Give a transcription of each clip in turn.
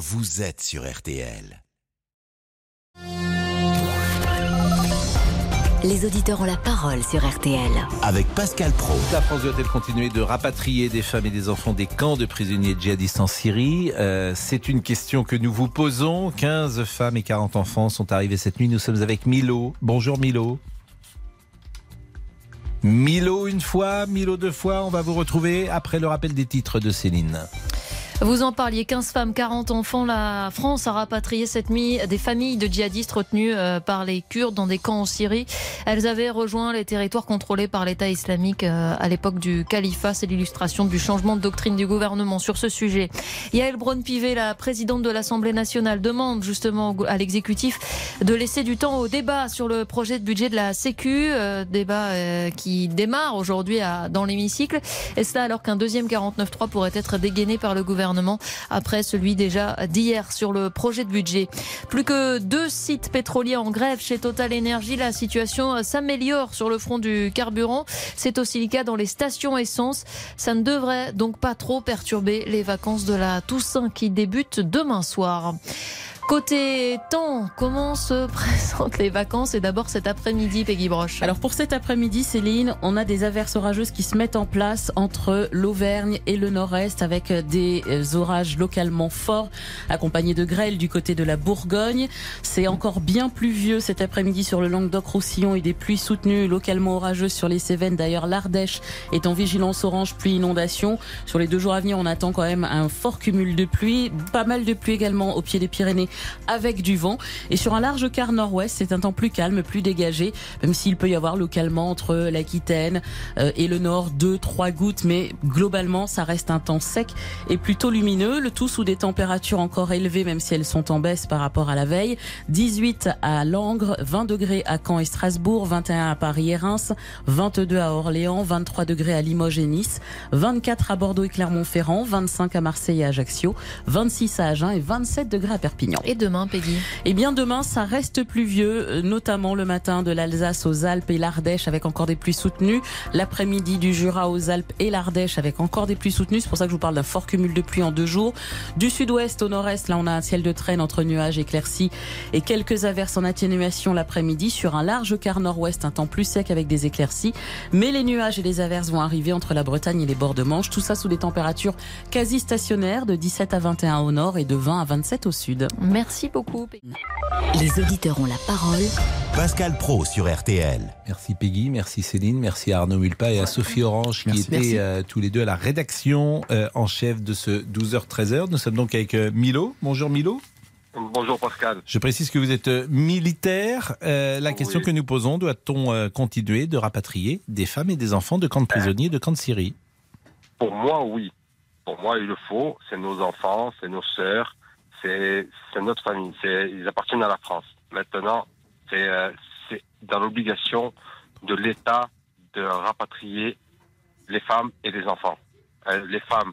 vous êtes sur RTL. Les auditeurs ont la parole sur RTL. Avec Pascal Pro. La France doit-elle continuer de rapatrier des femmes et des enfants des camps de prisonniers djihadistes en Syrie? Euh, C'est une question que nous vous posons. 15 femmes et 40 enfants sont arrivés cette nuit. Nous sommes avec Milo. Bonjour Milo. Milo une fois, Milo deux fois. On va vous retrouver après le rappel des titres de Céline. Vous en parliez, 15 femmes, 40 enfants. La France a rapatrié cette nuit des familles de djihadistes retenues euh, par les Kurdes dans des camps en Syrie. Elles avaient rejoint les territoires contrôlés par l'État islamique euh, à l'époque du califat. C'est l'illustration du changement de doctrine du gouvernement sur ce sujet. Yael Braun-Pivet, la présidente de l'Assemblée nationale, demande justement à l'exécutif de laisser du temps au débat sur le projet de budget de la Sécu, euh, débat qui démarre aujourd'hui dans l'hémicycle. Et cela alors qu'un deuxième 49.3 pourrait être dégainé par le gouvernement après celui déjà d'hier sur le projet de budget. Plus que deux sites pétroliers en grève chez Total Energy, la situation s'améliore sur le front du carburant. C'est aussi le cas dans les stations essence. Ça ne devrait donc pas trop perturber les vacances de la Toussaint qui débutent demain soir. Côté temps, comment se présentent les vacances et d'abord cet après-midi, Peggy Broche? Alors pour cet après-midi, Céline, on a des averses orageuses qui se mettent en place entre l'Auvergne et le Nord-Est avec des orages localement forts accompagnés de grêle du côté de la Bourgogne. C'est encore bien pluvieux cet après-midi sur le Languedoc-Roussillon et des pluies soutenues localement orageuses sur les Cévennes. D'ailleurs, l'Ardèche est en vigilance orange pluie inondation. Sur les deux jours à venir, on attend quand même un fort cumul de pluie, pas mal de pluie également au pied des Pyrénées avec du vent. Et sur un large quart nord-ouest, c'est un temps plus calme, plus dégagé, même s'il peut y avoir localement entre l'Aquitaine euh, et le nord deux, trois gouttes, mais globalement, ça reste un temps sec et plutôt lumineux. Le tout sous des températures encore élevées, même si elles sont en baisse par rapport à la veille. 18 à Langres, 20 degrés à Caen et Strasbourg, 21 à Paris et Reims, 22 à Orléans, 23 degrés à Limoges et Nice, 24 à Bordeaux et Clermont-Ferrand, 25 à Marseille et Ajaccio, 26 à Agen et 27 degrés à Perpignan. Et demain, Peggy Eh bien, demain, ça reste pluvieux, euh, notamment le matin de l'Alsace aux Alpes et l'Ardèche avec encore des pluies soutenues. L'après-midi du Jura aux Alpes et l'Ardèche avec encore des pluies soutenues. C'est pour ça que je vous parle d'un fort cumul de pluie en deux jours. Du sud-ouest au nord-est, là, on a un ciel de traîne entre nuages éclaircis et quelques averses en atténuation l'après-midi. Sur un large quart nord-ouest, un temps plus sec avec des éclaircies. Mais les nuages et les averses vont arriver entre la Bretagne et les bords de Manche. Tout ça sous des températures quasi stationnaires de 17 à 21 au nord et de 20 à 27 au sud. Merci beaucoup. Les auditeurs ont la parole. Pascal Pro sur RTL. Merci Peggy, merci Céline, merci à Arnaud Mulpa et à Sophie Orange qui étaient euh, tous les deux à la rédaction euh, en chef de ce 12h-13h. Nous sommes donc avec euh, Milo. Bonjour Milo. Bonjour Pascal. Je précise que vous êtes militaire. la question que nous posons, doit-on continuer de rapatrier des femmes et des enfants de camps de prisonniers, de camps de Syrie? Pour moi, oui. Pour moi, il le faut. C'est nos enfants, c'est nos sœurs, c'est notre famille, ils appartiennent à la France. Maintenant, c'est euh, dans l'obligation de l'État de rapatrier les femmes et les enfants. Euh, les femmes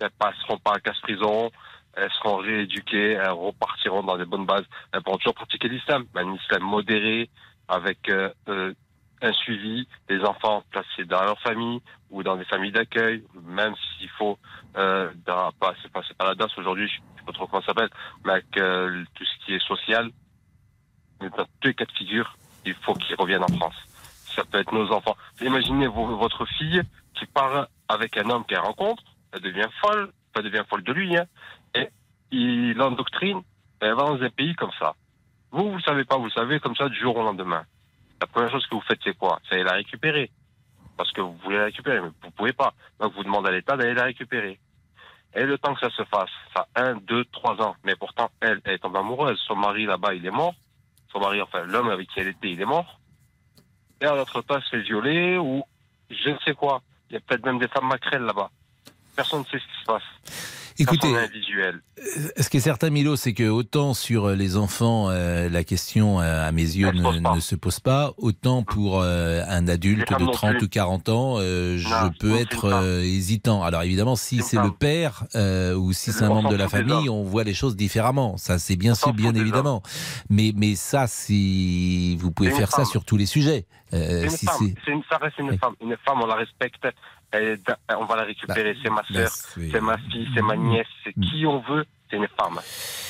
ne passeront pas à casse-prison, elles seront rééduquées, elles repartiront dans des bonnes bases. Elles pourront toujours pratiquer l'islam, un islam modéré, avec euh, euh un suivi des enfants placés dans leur famille ou dans des familles d'accueil, même s'il faut, euh, dans, pas, c'est pas, la DAS aujourd'hui, je sais pas trop comment ça s'appelle, mais avec euh, tout ce qui est social, dans tous les cas de figure, il faut qu'ils reviennent en France. Ça peut être nos enfants. Imaginez votre fille qui part avec un homme qu'elle rencontre, elle devient folle, elle devient folle de lui, hein, et il l'endoctrine, elle va dans un pays comme ça. Vous, vous savez pas, vous savez comme ça du jour au lendemain la première chose que vous faites, c'est quoi? C'est la récupérer. Parce que vous voulez la récupérer, mais vous pouvez pas. Donc vous demandez à l'État d'aller la récupérer. Et le temps que ça se fasse, ça a un, deux, trois ans. Mais pourtant, elle, elle est tombée amoureuse. Son mari là-bas, il est mort. Son mari, enfin, l'homme avec qui elle était, il est mort. Et à l'autre temps, elle se fait ou je ne sais quoi. Il y a peut-être même des femmes macrelles là-bas. Personne ne sait ce qui se passe. Écoutez, euh, ce qui est certain, Milo, c'est que autant sur les enfants, euh, la question, euh, à mes yeux, ne, se pose pas, autant pour un adulte de 30 ou 40 ans, je peux être hésitant. Alors évidemment, si c'est le père ou si c'est un membre de la famille, on voit les choses différemment. Ça, c'est bien sûr, bien évidemment. Mais, mais ça, si vous pouvez faire ça sur tous les sujets. si une femme. Une, ça reste une femme. Une femme, on la respecte elle est da- on va la récupérer. c'est ma Bah, sœur, c'est ma fille, c'est ma nièce, c'est Mm. qui on veut, c'est une femme.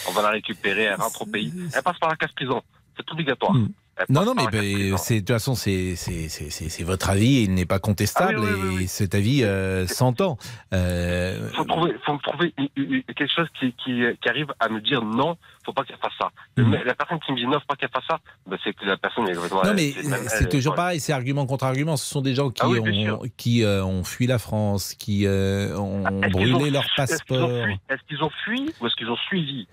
On va la récupérer, elle rentre au pays, elle passe par la case prison. C'est obligatoire. Mm. Non, non, mais ben, c'est de toute façon, c'est c'est- c'est- c'est- c'est votre avis, il n'est pas contestable Ah oui, oui, et cet avis euh, s'entend. Euh, faut trouver, faut trouver une- quelque chose qui, qui, qui arrive à me dire non, faut pas qu'elle fasse ça. Mec- La personne qui me dit non, faut pas qu'elle fasse ça, ben c'est que la personne est complètement. non, mais c'est toujours pareil, c'est argument contre argument. Ce sont des gens qui Ah ont, qui euh, ont fui la France, qui euh, ont qu'ils brûlé ont- leur passeport. Est-ce qu'ils ont fui ou est-ce qu'ils ont suivi?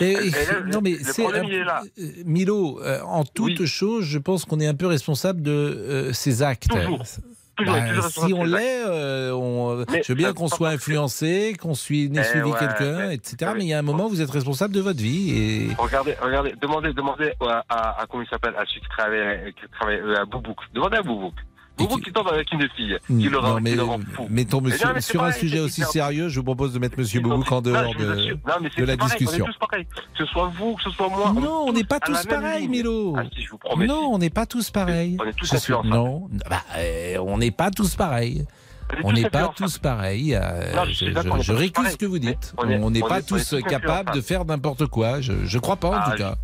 Et- Et et- là, non, mais c'est il Milo, en toute. Chose, je pense qu'on est un peu responsable de euh, ces actes. Toujours. Toujours, Bah, toujours si on l'est, euh, je veux bien qu'on soit influencé, qu'on suive, ait Eh suivi ouais, quelqu'un, mais- etc. mais- il y a un moment, vous êtes responsable de votre vie. Et... Regardez, regardez, demandez, demandez à, à, à comment il s'appelle, à celui qui travaille, qui travaille euh, à Boubouk. Demandez à Boubouk. Boubouk qui- qui tombe avec une fille, qui le Non, rend, mais, qui fou. mettons monsieur, non, mais sur un sujet aussi sérieux, je vous propose de mettre Monsieur Boubouk en Non, dehors de. Non, mais de la pareil, discussion. On est tous pareils. Que ce soit vous, que ce soit moi. Non, on n'est pas tous pareils. Milo. Ah, si, je vous promets. Non, on n'est pas tous pareils. On est tous Je suis-. Non, bah, euh, on n'est pas tous pareils. On n'est pas tous pareils. euh, Non, je récuse ce que vous Mais dites. on est- On n'est pas tous capables de faire n'importe quoi. Je, je crois pas en Ah, tout cas.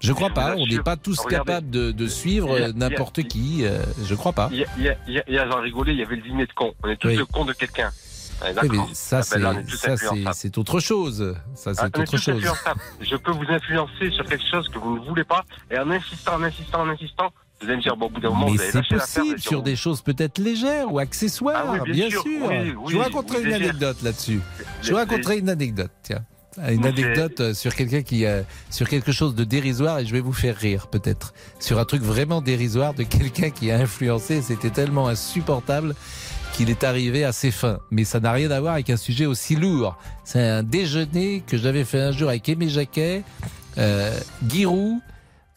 Je crois pas. On n'est pas tous Regardez. capables de, de suivre n'importe qui. euh, Je crois pas. Il y a, y a, il y a, il y a, j'en rigolais, il y avait le dîner de con. On est tous Oui. le con de quelqu'un. Oui, mais d'accord. ça, Ah, c'est ben c'est autre chose. Ça, Ah, c'est est autre chose. Je peux vous influencer sur quelque chose que vous ne voulez pas, et en insistant, en insistant, en insistant, vous allez me dire, bon, au bout d'un moment, Mais vous allez c'est possible sur des choses peut-être légères ou accessoires, Ah oui, bien, bien sûr. sûr. Oui, je vous raconterai une anecdote là-dessus. Je vous raconterai une anecdote, tiens. Une Mais anecdote euh, sur quelqu'un qui, euh, sur quelque chose de dérisoire et je vais vous faire rire peut-être. Sur un truc vraiment dérisoire de quelqu'un qui a influencé, c'était tellement insupportable qu'il est arrivé à ses fins. Mais ça n'a rien à voir avec un sujet aussi lourd. C'est un déjeuner que j'avais fait un jour avec Aimé Jacquet, euh, Giroud,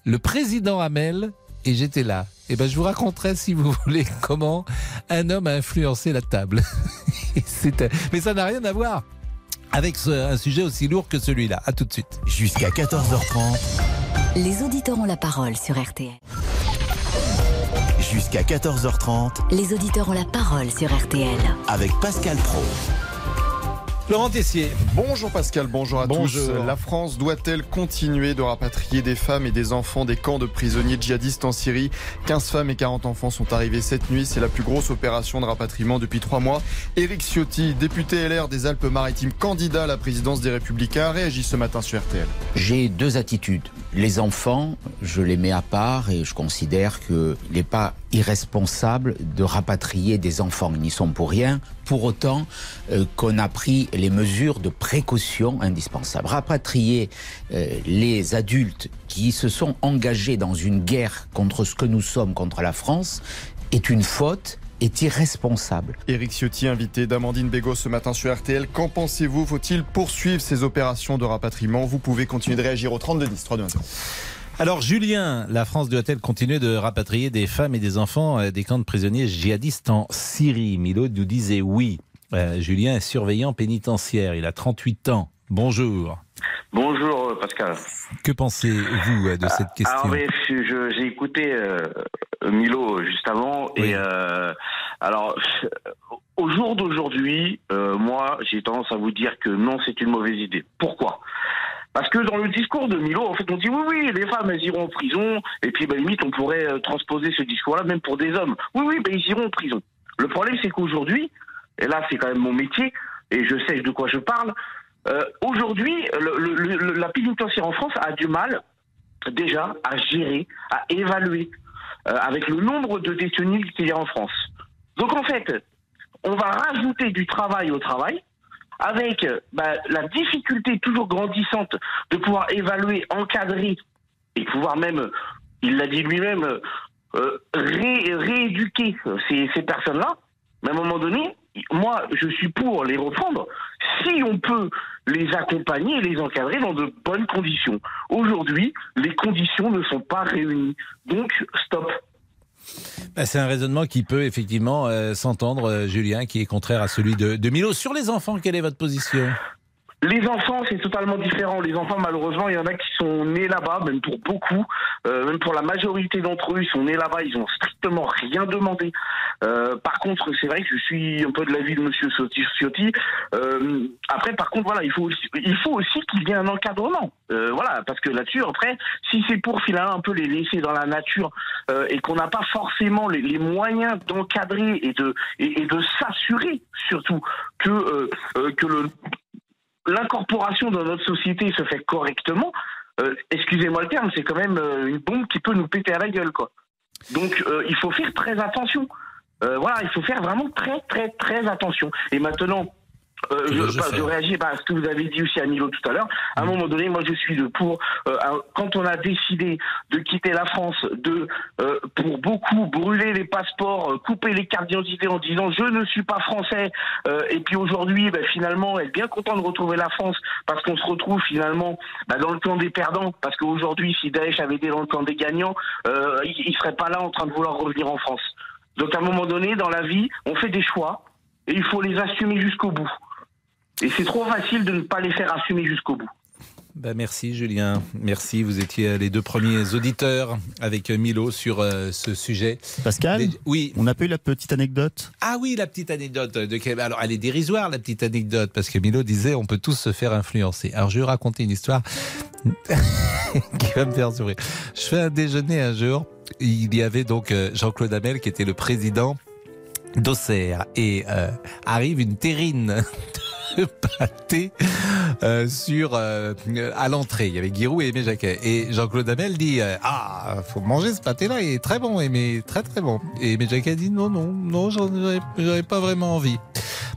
le président Hamel et j'étais là. Et ben je vous raconterai si vous voulez comment un homme a influencé la table. Mais ça n'a rien à voir avec ce- un sujet aussi lourd que celui-là. À tout de suite. Jusqu'à 14h30, Les auditeurs ont la parole sur RTL. jusqu'à 14h30 Les auditeurs ont la parole sur RTL. avec Pascal Pro. Laurent Tessier. Bonjour Pascal, bonjour à Bonjour. tous. La France doit-elle continuer de rapatrier des femmes et des enfants des camps de prisonniers djihadistes en Syrie? 15 femmes et 40 enfants sont arrivés cette nuit. C'est la plus grosse opération de rapatriement depuis trois mois. Éric Ciotti, député LR des Alpes-Maritimes, candidat à la présidence des Républicains, réagit ce matin sur RTL. J'ai deux attitudes. Les enfants, je les mets à part et je considère qu'il n'est pas irresponsable de rapatrier des enfants. Ils n'y sont pour rien. Pour autant euh, qu'on a pris les mesures de précaution indispensables. Rapatrier euh, les adultes qui se sont engagés dans une guerre contre ce que nous sommes, contre la France, est une faute, est irresponsable. Éric Ciotti, invité d'Amandine Bégaud ce matin sur RTL. Qu'en pensez-vous? Faut-il poursuivre ces opérations de rapatriement? Vous pouvez continuer de réagir au 3210. 3210. Alors Julien, la France doit-elle continuer de rapatrier des femmes et des enfants euh, des camps de prisonniers djihadistes en Syrie? Milo nous disait oui. Euh, Julien est surveillant pénitentiaire, il a 38 ans. Bonjour. Bonjour euh, Pascal. Que pensez-vous euh, de cette Alors, question je- je- j'ai écouté euh, Milo juste avant Oui. et euh, alors au jour d'aujourd'hui, euh, moi j'ai tendance à vous dire que non, c'est une mauvaise idée. Pourquoi? Parce que dans le discours de Milo, en fait, on dit oui, oui, les femmes, elles iront en prison, et puis, bah, limite, on pourrait transposer ce discours-là même pour des hommes. Oui, oui, bah, ils iront en prison. Le problème, c'est qu'aujourd'hui, et là, c'est quand même mon métier, et je sais de quoi je parle, euh, aujourd'hui, la pénitentiaire en France a du mal, déjà, à gérer, à évaluer, euh, avec le nombre de détenus qu'il y a en France. Donc, en fait, on va rajouter du travail au travail, avec euh, bah, la difficulté toujours grandissante de pouvoir évaluer, encadrer et pouvoir même, il l'a dit lui-même, ré- rééduquer ces, ces personnes-là. Mais à un moment donné, moi, je suis pour les reprendre si on peut les accompagner et les encadrer dans de bonnes conditions. Aujourd'hui, les conditions ne sont pas réunies. Donc, stop. Bah, C'est un raisonnement qui peut effectivement euh, s'entendre, euh, Julien, qui est contraire à celui de, de Milo. Sur les enfants, quelle est votre position? Les enfants, c'est totalement différent. Les enfants, malheureusement, il y en a qui sont nés là-bas, même pour beaucoup, euh, même pour la majorité d'entre eux, ils sont nés là-bas, ils ont strictement rien demandé. Euh, par contre, c'est vrai que je suis un peu de l'avis de Monsieur Ciotti. Euh, après, par contre, voilà, il faut aussi, il faut aussi qu'il y ait un encadrement. Euh, voilà, parce que là-dessus, après, si c'est pour finalement un peu les laisser dans la nature euh, et qu'on n'a pas forcément les, les moyens d'encadrer et de et, et de s'assurer surtout que euh, que le l'incorporation dans notre société se fait correctement, euh, excusez-moi le terme, c'est quand même euh, une bombe qui peut nous péter à la gueule, quoi. Donc, euh, il faut faire très attention. Voilà, il faut faire vraiment très, très, très attention. Et maintenant, euh, je, veux-je bah, je réagis à ce que vous avez dit aussi à Milo tout à l'heure. À un moment donné, moi, je suis de pour. euh, quand on a décidé de quitter la France, de euh, pour beaucoup brûler les passeports, euh, couper les cartes d'identité en disant je ne suis pas français. euh, et puis aujourd'hui, bah, finalement, être bien content de retrouver la France parce qu'on se retrouve finalement bah, dans le camp des perdants. Parce qu'aujourd'hui, si Daesh avait été dans le camp des gagnants, euh, il, il serait pas là en train de vouloir revenir en France. Donc à un moment donné, dans la vie, on fait des choix et il faut les assumer jusqu'au bout. Et c'est trop facile de ne pas les faire assumer jusqu'au bout. Ben merci Julien, merci. Vous étiez les deux premiers auditeurs avec Milo sur euh, ce sujet. Pascal Oui. On n'a pas eu la petite anecdote? Ah oui, la petite anecdote. De... Alors, elle est dérisoire, la petite anecdote, parce que Milo disait on peut tous se faire influencer. Alors, je vais raconter une histoire qui va me faire sourire. Je fais un déjeuner un jour. Il y avait donc euh, Jean-Claude Hamel qui était le président d'Auxerre. Et euh, arrive une terrine pâté euh, sur euh, à l'entrée. Il y avait Giroud et Aimé Jacquet. Et Jean-Claude Hamel dit euh, Ah, faut manger ce pâté-là, il est très bon, Aimé, très très bon. Et Aimé Jacquet dit Non, non, non, j'aurais pas vraiment envie.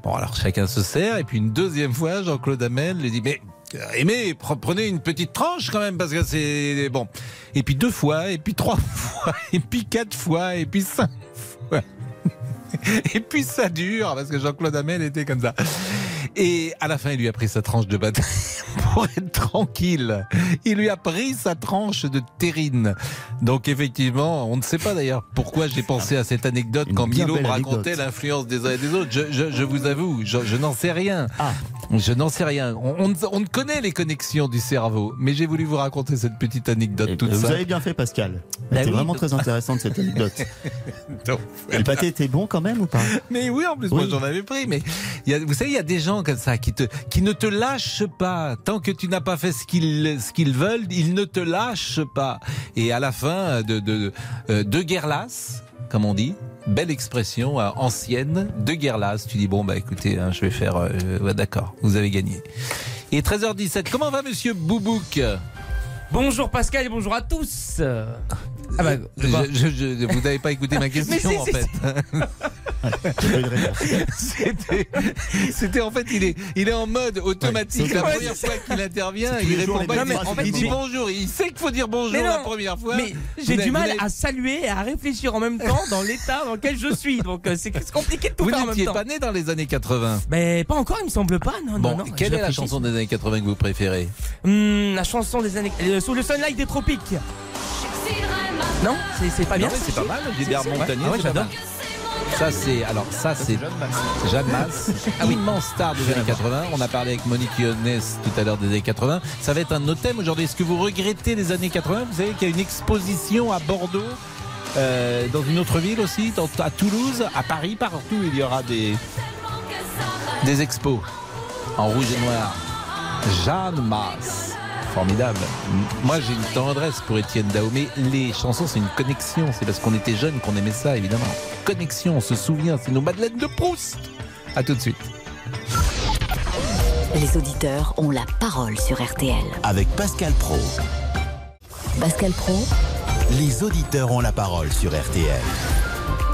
Bon, alors chacun se sert. Et puis une deuxième fois, Jean-Claude Hamel lui dit Mais euh, Aimé, pre- prenez une petite tranche quand même, parce que c'est bon. Et puis deux fois, et puis trois fois, et puis quatre fois, et puis cinq. Et puis ça dure, parce que Jean-Claude Hamel était comme ça. Et à la fin, il lui a pris sa tranche de batterie pour être tranquille. Il lui a pris sa tranche de terrine. Donc effectivement, on ne sait pas d'ailleurs pourquoi j'ai pensé à cette anecdote Une quand Milo me racontait l'influence des uns et des autres. Je, je- je vous avoue, je, je n'en sais rien. Ah. Je n'en sais rien. On, on, on ne connaît les connexions du cerveau, mais j'ai voulu vous raconter cette petite anecdote Eh, toute Vous simple. avez bien fait, Pascal. Bah oui. vraiment très intéressante cette anecdote. Donc, Et le pâté était bon quand même ou pas? Mais oui, en plus, moi j'en avais pris. Mais il y a, vous savez, il y a des gens comme ça qui, te, qui ne te lâchent pas. Tant que tu n'as pas fait ce qu'ils ce qu'ils veulent, ils ne te lâchent pas. Et à la fin de, de, euh, de guerre lasse, comme on dit, belle expression euh, ancienne, de guerre lasse, tu dis, bon, bah écoutez, hein, je vais faire... euh, ouais, D'accord, vous avez gagné. Et 13h17, comment va monsieur Boubouk? Bonjour Pascal et bonjour à tous. Ah bah, Je- je- je- Vous n'avez pas écouté ma question Mais si, en si, fait. C'était, en fait, il est, il est en mode automatique. Ouais, la première fois qu'il intervient, il répond pas. il phrases, dit- il dit bonjour. Il sait qu'il faut dire bonjour Mais non. la première fois. Mais Vous j'ai du vous mal à saluer et à réfléchir en même temps dans l'état dans lequel je suis. Donc euh, c'est compliqué de tout Vous faire en même n'étiez temps. pas né dans les années 80. Mais pas encore, il me semble pas. Non, Bon, non, non. quelle est la chanson des années 80 que vous préférez? Hum, La chanson des années. euh, sous le sunlight des tropiques. Non, c'est c'est pas bien. C'est pas mal. Gilbert. Montagnier, Ah ouais, c'est pas j'adore. mal. Ça c'est alors ça c'est Jeanne Masse, immense star des années 80. On a parlé avec Monique Yonès tout à l'heure des années 80. Ça va être un de nos thèmes aujourd'hui. Est-ce que vous regrettez les années 80 Vous savez qu'il y a une exposition à Bordeaux, euh, dans une autre ville aussi, dans- à Toulouse, à Paris, partout il y aura des des expos en rouge et noir. Jeanne Masse. Formidable. Moi, j'ai une tendresse pour Étienne Dao, mais les chansons, c'est une connexion. C'est parce qu'on était jeunes qu'on aimait ça, évidemment. Connexion, on se souvient, c'est nos Madeleines de Proust. À tout de suite. Les auditeurs ont la parole sur RTL. Avec Pascal Pro. Pascal Pro, Les auditeurs ont la parole sur RTL.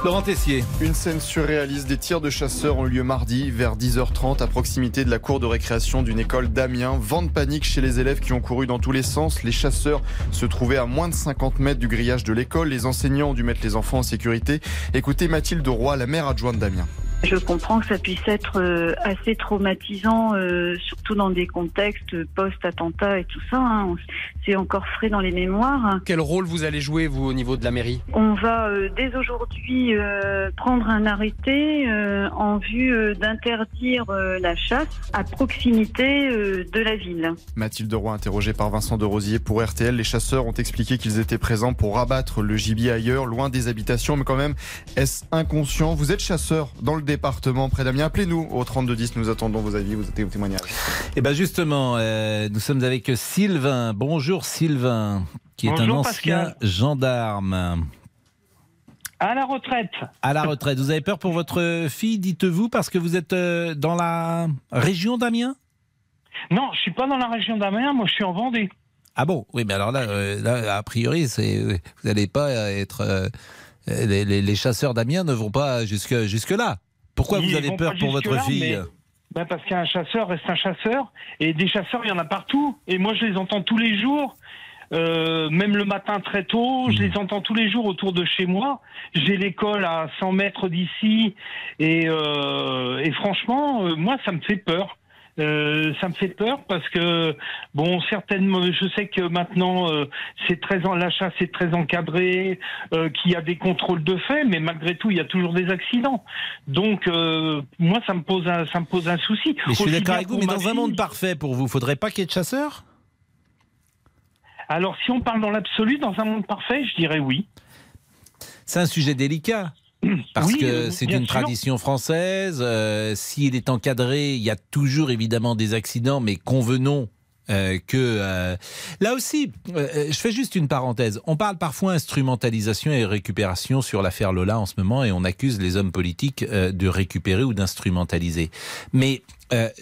Laurent Tessier. Une scène surréaliste des tirs de chasseurs ont eu lieu mardi vers 10h30 à proximité de la cour de récréation d'une école d'Amiens. Vent de panique chez les élèves qui ont couru dans tous les sens. Les chasseurs se trouvaient à moins de 50 mètres du grillage de l'école. Les enseignants ont dû mettre les enfants en sécurité. Écoutez Mathilde Roy, la mère adjointe d'Amiens. Je comprends que ça puisse être euh, assez traumatisant, euh, surtout dans des contextes post-attentat et tout ça. hein. C'est encore frais dans les mémoires. Quel rôle vous allez jouer, vous, au niveau de la mairie? On va euh, dès aujourd'hui euh, prendre un arrêté euh, en vue d'interdire la chasse à proximité de la ville. Mathilde Roy, interrogée par Vincent de Rosier pour RTL, les chasseurs ont expliqué qu'ils étaient présents pour rabattre le gibier ailleurs, loin des habitations, mais quand même, est-ce inconscient? Vous êtes chasseur dans le département près d'Amiens. Appelez-nous au 3210, nous attendons vos avis, vos témoignages. Eh bien justement, euh, nous sommes avec Sylvain. Bonjour Sylvain, qui est Bonjour, un ancien Pascal. gendarme. À la retraite. À la retraite. Vous avez peur pour votre fille, dites-vous, parce que vous êtes euh, dans la région d'Amiens? Non, je suis pas dans la région d'Amiens, moi je suis en Vendée. Ah bon? Oui, mais alors là, euh, là a priori, vous n'allez pas être... euh, les, les- les chasseurs d'Amiens ne vont pas jusque, jusque-là. Pourquoi Ils vous avez peur pour votre fille mais- Ben parce qu'un chasseur reste un chasseur, et des chasseurs, il y en a partout. Et moi, je les entends tous les jours, euh, même le matin très tôt, je les entends tous les jours autour de chez moi. J'ai l'école à 100 mètres d'ici, et, euh, et franchement, euh, moi, ça me fait peur. Euh, ça me fait peur parce que bon certainement je sais que maintenant euh, c'est très en la chasse est très encadré euh, qu'il y a des contrôles de fait mais malgré tout il y a toujours des accidents. Donc euh, moi ça me pose un ça me pose un souci. Mais je suis d'accord avec vous, mais ma dans un monde parfait pour vous, faudrait pas qu'il y ait de chasseurs? Alors si on parle dans l'absolu dans un monde parfait je dirais oui. C'est un sujet délicat. Parce Oui, que euh, c'est une sûr. tradition française. euh, S'il est encadré, il y a toujours évidemment des accidents, mais convenons euh, que euh, là aussi, euh, je fais juste une parenthèse. On parle parfois instrumentalisation et récupération sur l'affaire Lola en ce moment, et on accuse les hommes politiques de récupérer ou d'instrumentaliser. Mais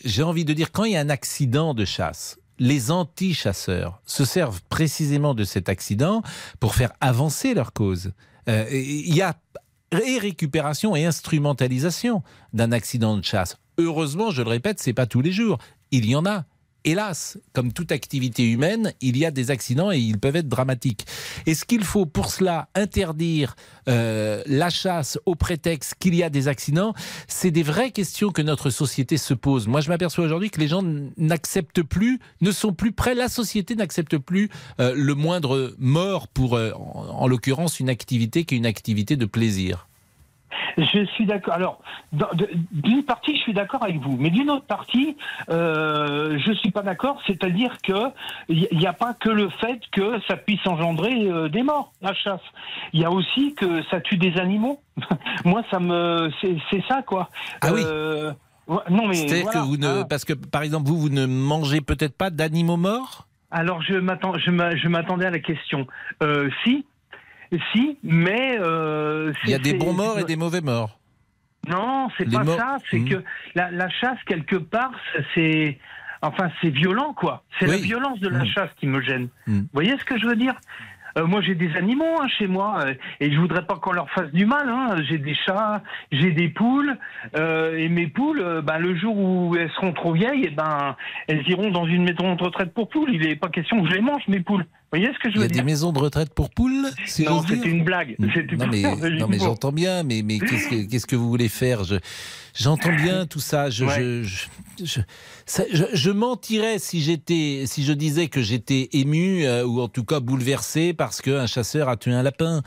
j'ai envie de dire quand il y a un accident de chasse. Les anti-chasseurs se servent précisément de cet accident pour faire avancer leur cause. Il y a et récupération et instrumentalisation d'un accident de chasse. Heureusement, je le répète, c'est pas tous les jours. Il y en a. Hélas, comme toute activité humaine, il y a des accidents et ils peuvent être dramatiques. Est-ce qu'il faut pour cela interdire euh, la chasse au prétexte qu'il y a des accidents? C'est des vraies questions que notre société se pose. Moi, je m'aperçois aujourd'hui que les gens n'acceptent plus, ne sont plus prêts, la société n'accepte plus euh, le moindre mort pour, euh, en, en l'occurrence, une activité qui est une activité de plaisir. Je suis d'accord. Alors, d'une partie, je suis d'accord avec vous, mais d'une autre partie, euh, je suis pas d'accord. C'est-à-dire que il n'y a pas que le fait que ça puisse engendrer euh, des morts, la chasse. Il y a aussi que ça tue des animaux. Moi, ça me, c'est ça quoi. Ah oui. Euh, non mais C'est-à-dire voilà. que vous ne, Ah. parce que par exemple vous, vous ne mangez peut-être pas d'animaux morts? Alors m'attends, je m'attendais à la question. Euh, si, si, mais euh, Il y a des bons morts et des mauvais morts. Non, c'est pas morts- ça. C'est Mhm. que la, la chasse quelque part, c'est enfin c'est violent quoi. C'est la violence de la Mhm. chasse qui me gêne. Mhm. Vous voyez ce que je veux dire? Euh, moi, j'ai des animaux hein, chez moi euh, et je voudrais pas qu'on leur fasse du mal. Hein. J'ai des chats, j'ai des poules euh, et mes poules, ben, le jour où elles seront trop vieilles, et ben elles iront dans une maison de retraite pour poules. Il n'est pas question que je les mange mes poules. Vous voyez ce que je Il y veux a dire des maisons de retraite pour poules. Si Non, dire. c'était une blague. C'était Non mais, non j'entends bien, mais, mais qu'est-ce que, qu'est-ce que vous voulez faire je, J'entends bien tout ça. Je, je, je, je, ça- je- je mentirais si j'étais, si je disais que j'étais ému euh, ou en tout cas bouleversé parce qu'un chasseur a tué un lapin.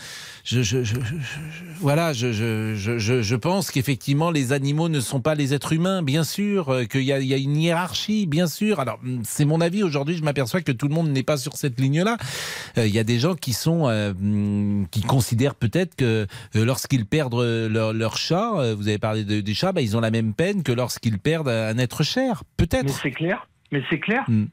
Voilà, je, pense qu'effectivement les animaux ne sont pas les êtres humains, bien sûr, euh, qu'il y a, il y a une hiérarchie, bien sûr. Alors hum, c'est mon avis. Aujourd'hui, je m'aperçois que tout le monde n'est pas sur cette ligne-là. Euh, Il y a des gens qui sont, euh, hum, qui considèrent peut-être que euh, lorsqu'ils perdent leur, leur chat, vous avez parlé de- des chats, bah, ils ont la même peine que lorsqu'ils perdent un être cher, peut-être. Mais c'est clair. Mais c'est clair. Hmm.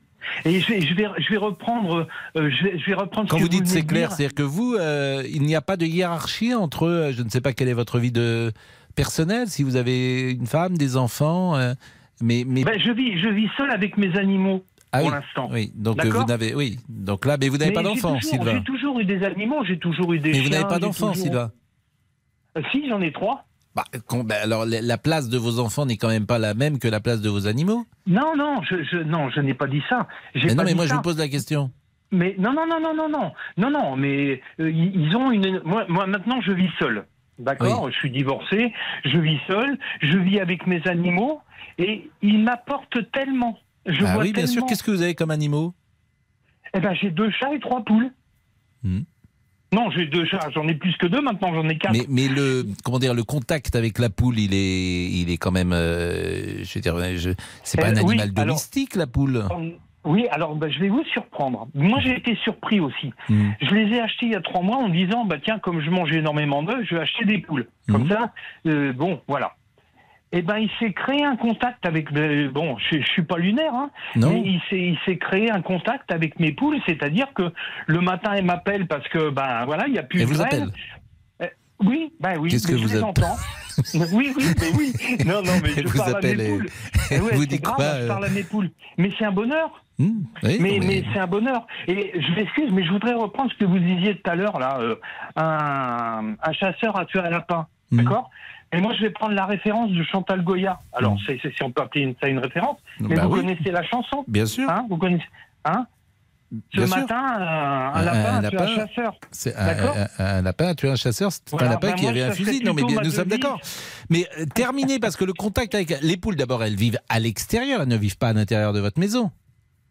Et je vais, je vais, je vais reprendre, je vais, je vais reprendre. ce Quand que vous dites c'est clair, dire. c'est-à-dire que vous, euh, il n'y a pas de hiérarchie entre, euh, je ne sais pas quelle est votre vie de personnelle, si vous avez une femme, des enfants, euh, mais, mais Ben, je vis, je vis seul avec mes animaux ah pour oui, l'instant. Oui, donc euh, vous n'avez, oui, donc là, mais vous n'avez pas d'enfant, Sylvain. J'ai toujours eu des animaux, j'ai toujours eu des. Mais vous n'avez pas d'enfant, toujours... Sylvain. Euh, si, j'en ai trois. Bah, bah, alors la place de vos enfants n'est quand même pas la même que la place de vos animaux. Non, non, je, non, je n'ai pas dit ça. Mais non, mais moi je vous pose la question. Mais non, non, non, non, non, non, non, non. Mais euh, ils ont une. Moi, maintenant, je vis seul. D'accord, je suis divorcé, je vis seul, je vis avec mes animaux, et ils m'apportent tellement. Je ah vois oui, bien sûr. Qu'est-ce que vous avez comme animaux? Eh ben, j'ai deux chats et trois poules. Hmm. Non, j'ai deux chats, j'en ai plus que deux maintenant, j'en ai quatre. mais, mais le comment dire le contact avec la poule, il est il est quand même euh, je veux dire je- c'est pas Euh, un oui, animal alors- domestique la poule? Oui, alors ben, je vais vous surprendre. Moi, j'ai été surpris aussi. Hmm. Je les ai achetés il y a trois mois en me disant, bah tiens, comme je mange énormément d'œufs, je vais acheter des poules. Comme ça, euh, bon, voilà. Eh ben, il s'est créé un contact avec. euh, bon, je, je suis pas lunaire, hein, Non. mais il s'est, il s'est créé un contact avec mes poules, c'est-à-dire que le matin, elle m'appelle parce que ben voilà, il y a plus Elle de vous appelle Euh, Oui, ben oui, Qu'est-ce mais que je vous les appelez entends. oui, oui, mais oui. Non, non, mais Elle je vous parle appelle à mes et- poules. elle ouais, vous c'est dit grave, quoi, je euh parle à mes poules. Mais c'est un bonheur. Oui, mais mais- mais c'est un bonheur. Et je m'excuse, mais je voudrais reprendre ce que vous disiez tout à l'heure, là. euh, un, un chasseur a tué un lapin. Hmm. D'accord Et moi, je vais prendre la référence de Chantal Goya. Alors, c'est, c'est- si on peut appeler une- ça une référence. Mais Bah vous oui. connaissez la chanson Bien sûr. Hein vous connaissez Hein Ce Bien matin, un, un Un- lapin un a tué un chasseur. C'est un, lapin a tué un chasseur, c'est Voilà, un lapin ben qui avait un fusil. Non, mais bien, nous sommes d'accord. Mais euh, terminé, parce que le contact avec les poules, d'abord, elles vivent à l'extérieur, elles ne vivent pas à l'intérieur de votre maison.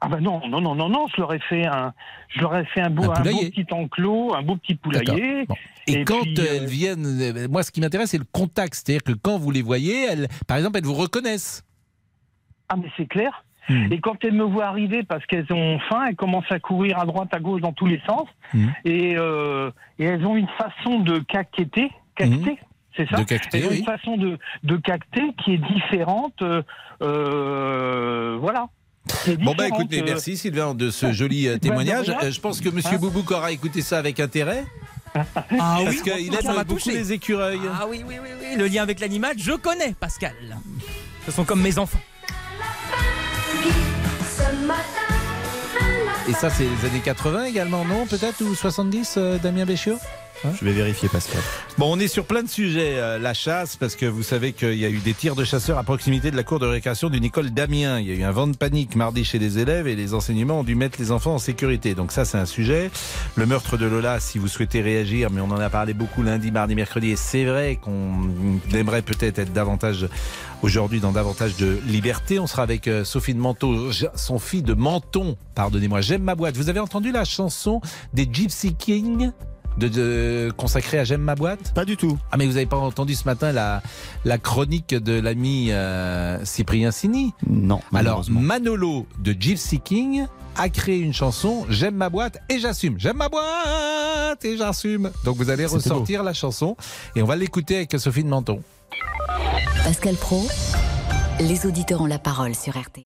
Ah ben non, non, non, non, non, je leur ai fait un, je leur ai fait un beau, Un un beau petit enclos, un beau petit poulailler. Et, Et quand puis, euh, euh, elles viennent, euh, moi, ce qui m'intéresse, c'est le contact. C'est-à-dire que quand vous les voyez, elles, par exemple, elles vous reconnaissent. Ah mais c'est clair. Hmm. Et quand elles me voient arriver parce qu'elles ont faim, elles commencent à courir à droite, à gauche, dans tous les sens. Hmm. Et, euh, et elles ont une façon de caqueter, cacter, c'est ça. De cacter, oui. une façon de, de cacter qui est différente. euh, euh, voilà. Bon, bah écoutez, merci Sylvain de ce joli euh, témoignage. Euh, je pense que Monsieur Hein Boubouk aura écouté ça avec intérêt. Ah Parce oui, qu'il aime beaucoup touché. les écureuils. Ah oui, oui, oui, oui, le lien avec l'animal, je connais, Pascal. Ce sont comme mes enfants. Et ça, c'est les années 80 également, non Peut-être Ou 70, euh, Damien Béchiot? Je vais vérifier, Pascal. Bon, on est sur plein de sujets. euh, la chasse, parce que vous savez qu'il y a eu des tirs de chasseurs à proximité de la cour de récréation d'une école d'Amiens. Il y a eu un vent de panique mardi chez les élèves et les enseignements ont dû mettre les enfants en sécurité. Donc ça, c'est un sujet. Le meurtre de Lola, si vous souhaitez réagir, mais on en a parlé beaucoup lundi, mardi, mercredi, et c'est vrai qu'on aimerait peut-être être davantage aujourd'hui dans davantage de liberté. On sera avec euh, Sophie de Menton, son fille de Menton, pardonnez-moi, j'aime ma boîte. Vous avez entendu la chanson des Gypsy King de, de- consacrée à J'aime ma boîte? Pas du tout. Ah mais vous n'avez pas entendu ce matin la, la chronique de l'ami euh, Cyprien Sini? Non. Alors Manolo de Gypsy King a créé une chanson J'aime ma boîte et j'assume. J'aime ma boîte et j'assume. Donc vous allez ressortir la chanson et on va l'écouter avec Sophie de Menton. Pascal Pro, les auditeurs ont la parole sur RT.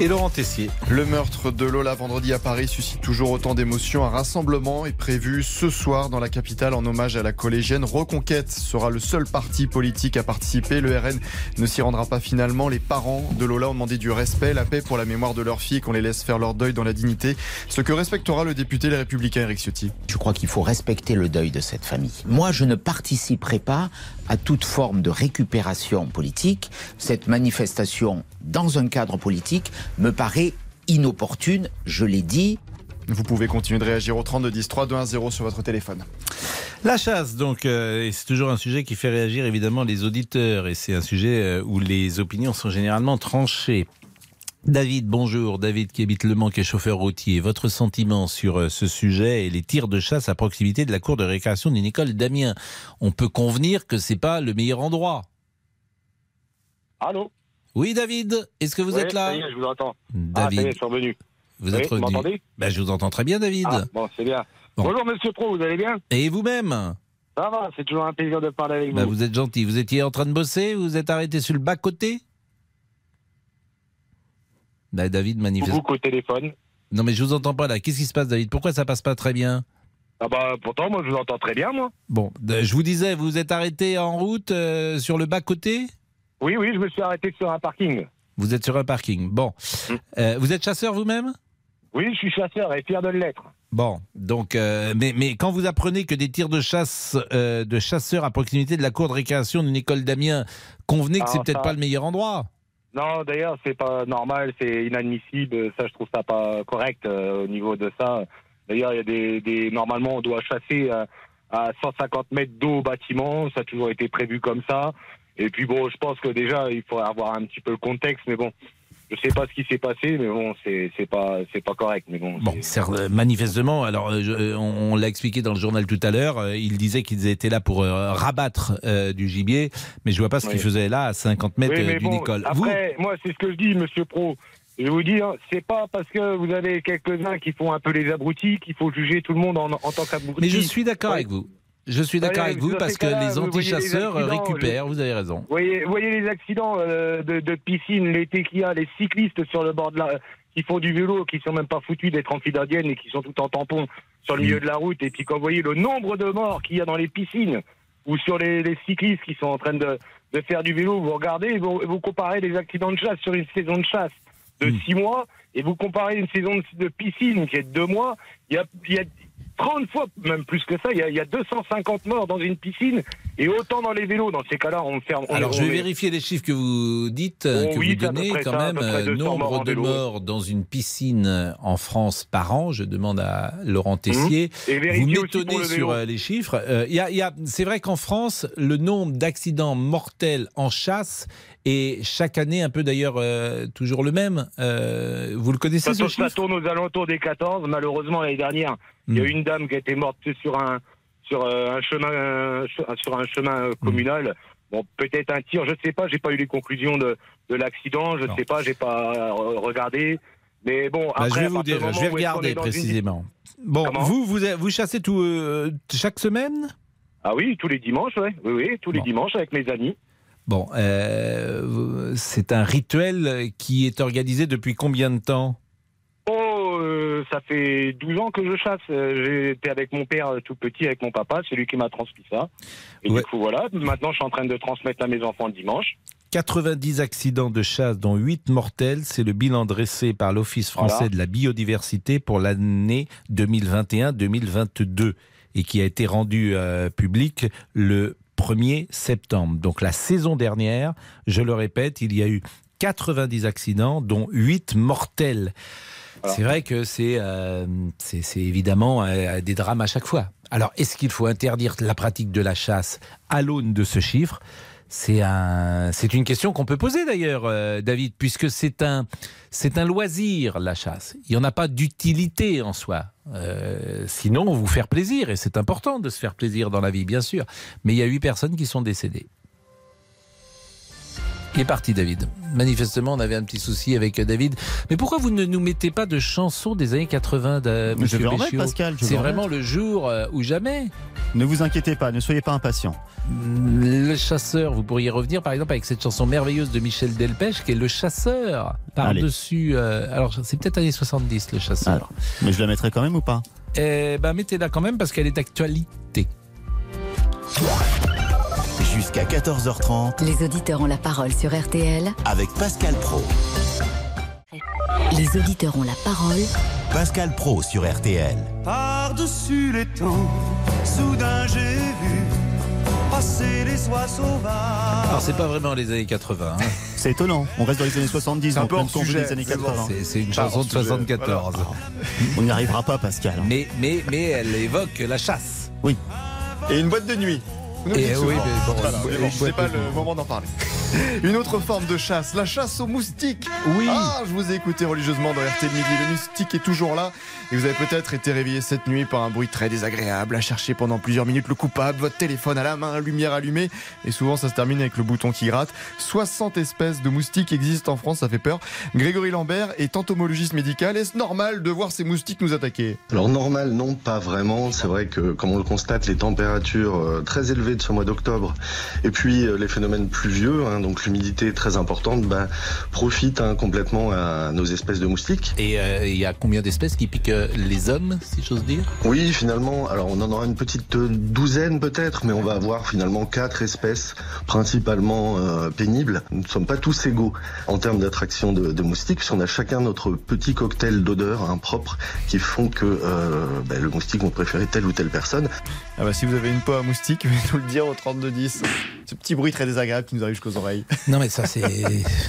Et Laurent Tessier. Le meurtre de Lola vendredi à Paris suscite toujours autant d'émotions. Un rassemblement est prévu ce soir dans la capitale en hommage à la collégienne. Reconquête sera le seul parti politique à participer. Le RN ne s'y rendra pas finalement. Les parents de Lola ont demandé du respect, la paix pour la mémoire de leur fille, qu'on les laisse faire leur deuil dans la dignité. Ce que respectera le député Les Républicains Eric Ciotti. Je crois qu'il faut respecter le deuil de cette famille. Moi, je ne participerai pas à toute forme de récupération politique. Cette manifestation dans un cadre politique me paraît inopportune, je l'ai dit. Vous pouvez continuer de réagir au 32 10 3 2 1 0 sur votre téléphone. La chasse, donc, euh, c'est toujours un sujet qui fait réagir évidemment les auditeurs, et c'est un sujet euh, où les opinions sont généralement tranchées. David, bonjour. David qui habite Le Mans, qui est chauffeur routier. Votre sentiment sur euh, ce sujet et les tirs de chasse à proximité de la cour de récréation d'une école d'Amiens? On peut convenir que c'est pas le meilleur endroit. Allô? Oui, David, est-ce que vous Oui, êtes là ça y est, je vous entends. David. Ah, ça y est, je suis revenu. Vous Oui, êtes vous revenu. m'entendez Ben, Je vous entends très bien, David. Ah, bon, c'est bien. Bonjour, monsieur Pro, vous allez bien Et vous-même Ça va, c'est toujours un plaisir de parler avec Ben, vous. Vous êtes gentil. Vous étiez en train de bosser Vous êtes arrêté sur le bas-côté Ben, David manifeste. Beaucoup au téléphone. Non, mais je vous entends pas là. Qu'est-ce qui se passe, David? Pourquoi ça passe pas très bien? Ah bah, pourtant, moi, je vous entends très bien, moi. Bon, je vous disais, vous êtes arrêté en route euh, sur le bas-côté? Oui, oui, je me suis arrêté sur un parking. Vous êtes sur un parking. Bon. Euh, vous êtes chasseur vous-même? Oui, je suis chasseur et fier de l'être. Bon, donc, euh, mais, mais quand vous apprenez que des tirs de chasse euh, de chasseurs à proximité de la cour de récréation d'une école d'Amiens, convenez que c'est peut-être ça- pas le meilleur endroit. Non, d'ailleurs, c'est pas normal, c'est inadmissible. Ça, je trouve ça pas correct euh, au niveau de ça. D'ailleurs, il y a des, des, normalement, on doit chasser à, à 150 mètres d'eau au bâtiment. Ça a toujours été prévu comme ça. Et puis bon, je pense que déjà, il faudrait avoir un petit peu le contexte, mais bon. Je sais pas ce qui s'est passé, mais bon, c'est pas c'est pas correct, mais bon. Bon, manifestement, alors euh, je- euh, on, on l'a expliqué dans le journal tout à l'heure, euh, il disait qu'ils étaient là pour euh, rabattre euh, du gibier, mais je vois pas ce qu'ils faisaient là à 50 mètres Oui, d'une bon, école. Vous, Après, moi, c'est ce que je dis, Monsieur Pro. Je vous dire, c'est pas parce que vous avez quelques-uns qui font un peu les abrutis qu'il faut juger tout le monde en, en tant qu'abruti. mais je suis d'accord avec vous. Je suis d'accord avec vous parce que les antichasseurs récupèrent, vous avez raison. Vous voyez, les accidents euh, de, de piscine l'été qu'il y a, les cyclistes sur le bord de la, qui font du vélo, qui sont même pas foutus d'être amphibiennes et qui sont tout en tampon sur le milieu de la route. Et puis quand vous voyez le nombre de morts qu'il y a dans les piscines ou sur les, les cyclistes qui sont en train de, de faire du vélo, vous regardez, vous, vous comparez les accidents de chasse sur une saison de chasse de Mm. six mois et vous comparez une saison de, de piscine qui est de deux mois, il y a, il y a 30 fois, même plus que ça, il y, a, il y a 250 morts dans une piscine et autant dans les vélos. Dans ces cas-là, on ferme. on- Alors je vais met- vérifier les chiffres que vous dites, euh, Oh que oui, vous donnez quand ça, même. euh, 200 morts nombre de vélo. morts dans une piscine euh, en France par an. Je demande à Laurent Tessier. Mmh. Et Vous m'étonnez le sur les chiffres. Euh, y a- y c'est vrai qu'en France, le nombre d'accidents mortels en chasse est chaque année un peu d'ailleurs euh, toujours le même. Euh, vous le connaissez Ça, ce ça tourne aux alentours des 14. Malheureusement, l'année dernière, il y a Hmm. une dame qui a été morte sur un sur euh, un chemin euh, sur un chemin euh, communal. Bon, peut-être un tir, je sais pas. J'ai pas eu les conclusions de, de l'accident. Je sais pas. J'ai pas regardé. Mais bon, Bah, après, je vais vous dire, je vais regarder une- précisément. Bon, Comment vous, vous, vous chassez tout, euh, chaque semaine? Ah oui, tous les dimanches, ouais. Oui, oui, tous les dimanches avec mes amis. Bon, euh, c'est un rituel qui est organisé depuis combien de temps? Oh, euh, ça fait 12 ans que je chasse. Euh, J'étais avec mon père euh, tout petit, avec mon papa, c'est lui qui m'a transmis ça. Et Ouais. du coup, voilà, maintenant je suis en train de transmettre à mes enfants le dimanche. 90 accidents de chasse, dont 8 mortels. C'est le bilan dressé par l'Office français Voilà. de la biodiversité pour l'année 2021-2022 et qui a été rendu euh, public le 1er septembre. Donc la saison dernière, je le répète, il y a eu 90 accidents, dont 8 mortels. C'est vrai que c'est euh, évidemment euh, des drames à chaque fois. Alors, est-ce qu'il faut interdire la pratique de la chasse à l'aune de ce chiffre? C'est un, c'est une question qu'on peut poser d'ailleurs, euh, David, puisque c'est un, c'est un loisir la chasse. Il n'y en a pas d'utilité en soi. Euh, sinon, vous faire plaisir, et c'est important de se faire plaisir dans la vie, bien sûr. Mais il y a huit personnes qui sont décédées. Il est parti, David. Manifestement, on avait un petit souci avec euh, David. Mais pourquoi vous ne nous mettez pas de chansons des années 80, de je Monsieur vais en mettre, Pascal, je C'est en vraiment le jour euh, ou jamais. Ne vous inquiétez pas, ne soyez pas impatient. Le chasseur, vous pourriez revenir par exemple avec cette chanson merveilleuse de Michel Delpech qui est Le chasseur par-dessus. euh, alors c'est peut-être années 70 le chasseur. Alors, mais je la mettrai quand même ou pas? Eh ben mettez-la quand même parce qu'elle est d'actualité. Jusqu'à 14h30 Les auditeurs ont la parole sur RTL. avec Pascal Pro. Les auditeurs ont la parole Pascal Pro sur RTL. Par-dessus les temps, soudain j'ai vu passer les oies sauvages. Alors c'est pas vraiment les années 80. hein. C'est étonnant, on reste dans les années 70, C'est un donc peu veut sujet, des années mais bon, 80. c'est- c'est une chanson de 74. On n'y arrivera pas, Pascal. Mais, mais, mais elle évoque la chasse. Oui. Et une boîte de nuit. Nous Et dit oui, mais bon, Voilà, une mais bon, boîte c'est pas le moment d'en parler. Une autre forme de chasse, la chasse aux moustiques. Oui. Ah, je vous ai écouté religieusement dans RT Midi. Le moustique est toujours là. Et vous avez peut-être été réveillé cette nuit par un bruit très désagréable, à chercher pendant plusieurs minutes le coupable, votre téléphone à la main, lumière allumée. Et souvent, ça se termine avec le bouton qui gratte. 60 espèces de moustiques existent en France, ça fait peur. Grégory Lambert est entomologiste médical. Est-ce normal de voir ces moustiques nous attaquer? Alors normal, non, pas vraiment. C'est vrai que, comme on le constate, les températures euh, très élevées de ce mois d'octobre, et puis euh, les phénomènes pluvieux, hein, donc l'humidité très importante, bah, profitent hein, complètement à nos espèces de moustiques. Et euh, il y a combien d'espèces qui piquent les hommes, si j'ose dire Oui, finalement, alors on en aura une petite euh, douzaine peut-être, mais on va avoir finalement quatre espèces principalement euh, pénibles. Nous ne sommes pas tous égaux en termes d'attraction de, de moustiques, puisqu'on a chacun notre petit cocktail d'odeurs hein, propres qui font que euh, bah, le moustique va préférer telle ou telle personne. Ah bah, si vous avez une peau à moustique, nous le dire au 3210. Ce petit bruit très désagréable qui nous arrive jusqu'aux oreilles. Non, mais ça, c'est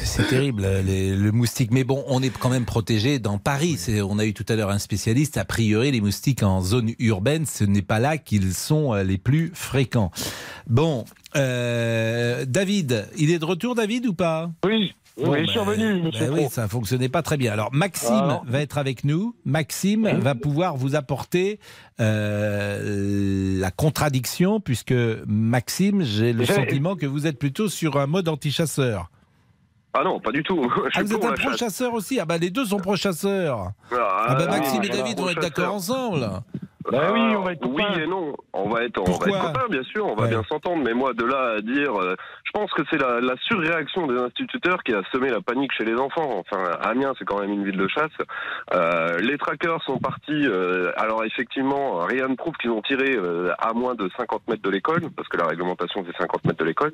c'est terrible, les- le moustique. Mais bon, on est quand même protégé dans Paris. On a eu tout à l'heure un spécialiste. A priori, les moustiques en zone urbaine, ce n'est pas là qu'ils sont euh, les plus fréquents. Bon, euh, David, il est de retour, David, ou pas? Oui. Oui, je suis revenu, monsieur ben oui, Pro. ça fonctionnait pas très bien. Alors Maxime Alors va être avec nous. Maxime va pouvoir vous apporter euh, la contradiction, puisque Maxime, j'ai le sentiment que vous êtes plutôt sur un mode anti-chasseur. Ah non, pas du tout. Ah, vous êtes un la chasse. pro-chasseur aussi Ah bah les deux sont pro-chasseurs. Ah, Ah bah oui, Maxime et David vont être d'accord ensemble. Ah, oui, on va être Oui et non. On va être, on va être copains, bien sûr, on va Ouais. bien s'entendre. Mais moi, de là à dire, euh, je pense que c'est la, la surréaction des instituteurs qui a semé la panique chez les enfants. Enfin, Amiens, c'est quand même une ville de chasse. Euh, les trackers sont partis. euh, alors effectivement, rien ne prouve qu'ils ont tiré euh, à moins de 50 mètres de l'école, parce que la réglementation c'est 50 mètres de l'école.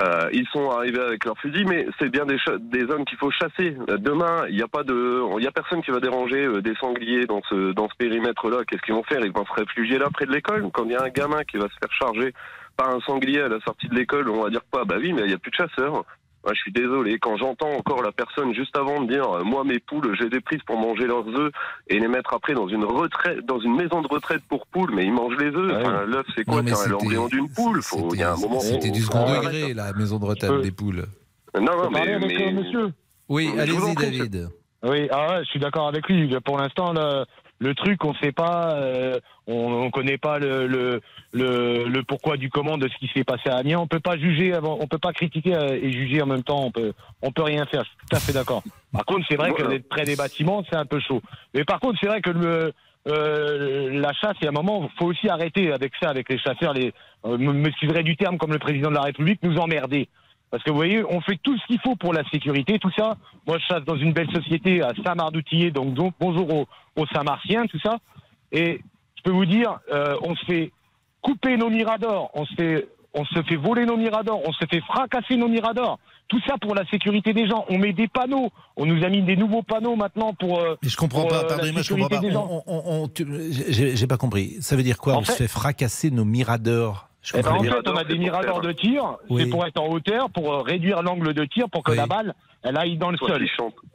Euh, ils sont arrivés avec leurs fusils, mais c'est bien des, des zones qu'il faut chasser. Euh, Demain, il n'y a pas de, il a personne qui va déranger euh, des sangliers dans ce dans ce périmètre-là. Qu'est-ce qu'ils vont faire? Ils vont se réfugier là près de l'école? Quand il y a un gamin qui va se faire charger par un sanglier à la sortie de l'école, on va dire quoi? Bah oui, mais il n'y a plus de chasseurs. Je suis désolé. Quand j'entends encore la personne juste avant de dire, euh, moi mes poules, j'ai des prises pour manger leurs œufs et les mettre après dans une retraite, dans une maison de retraite pour poules, mais ils mangent les œufs. Enfin, l'œuf, c'est quoi? C'est l'embryon d'une poule. Faut, il y a un moment. C'était du second arrêter. degré, la maison de retraite des poules. Non, non, parler mais, euh, monsieur Oui, allez-y David. Oui, ah ouais, je suis d'accord avec lui. Pour l'instant, le, le truc, on ne sait pas, euh, on ne connaît pas le, le, le, le pourquoi du comment de ce qui s'est passé à Amiens. On peut pas juger, avant, on peut pas critiquer euh, et juger en même temps. On peut, on peut rien faire. Je suis tout à fait d'accord. Par contre, c'est vrai que d'être près des bâtiments, c'est un peu chaud. Mais par contre, c'est vrai que le, euh, la chasse, il y a un moment, faut aussi arrêter avec ça, avec les chasseurs, les, euh, me- m'excuserai du terme, comme le président de la République, nous emmerder. Parce que vous voyez, on fait tout ce qu'il faut pour la sécurité, tout ça. Moi, je chasse dans une belle société à Saint-Marc-d'Outillet, donc, donc bonjour aux, aux Saint-Martiens, tout ça. Et je peux vous dire, euh, on se fait couper nos miradors, on se fait, on se fait voler nos miradors, on se fait fracasser nos miradors. Tout ça pour la sécurité des gens. On met des panneaux. On nous a mis des nouveaux panneaux maintenant pour. euh, Mais je comprends pour, pas, euh, pardonnez-moi, je comprends pas. On- on- on- tu- J'ai pas compris. Ça veut dire quoi En On se fait- fracasser nos miradors? Eh ben, en bien. fait, on a des miradors de tir. Oui. C'est pour être en hauteur, pour euh, réduire l'angle de tir, pour que la balle, elle aille dans le sol.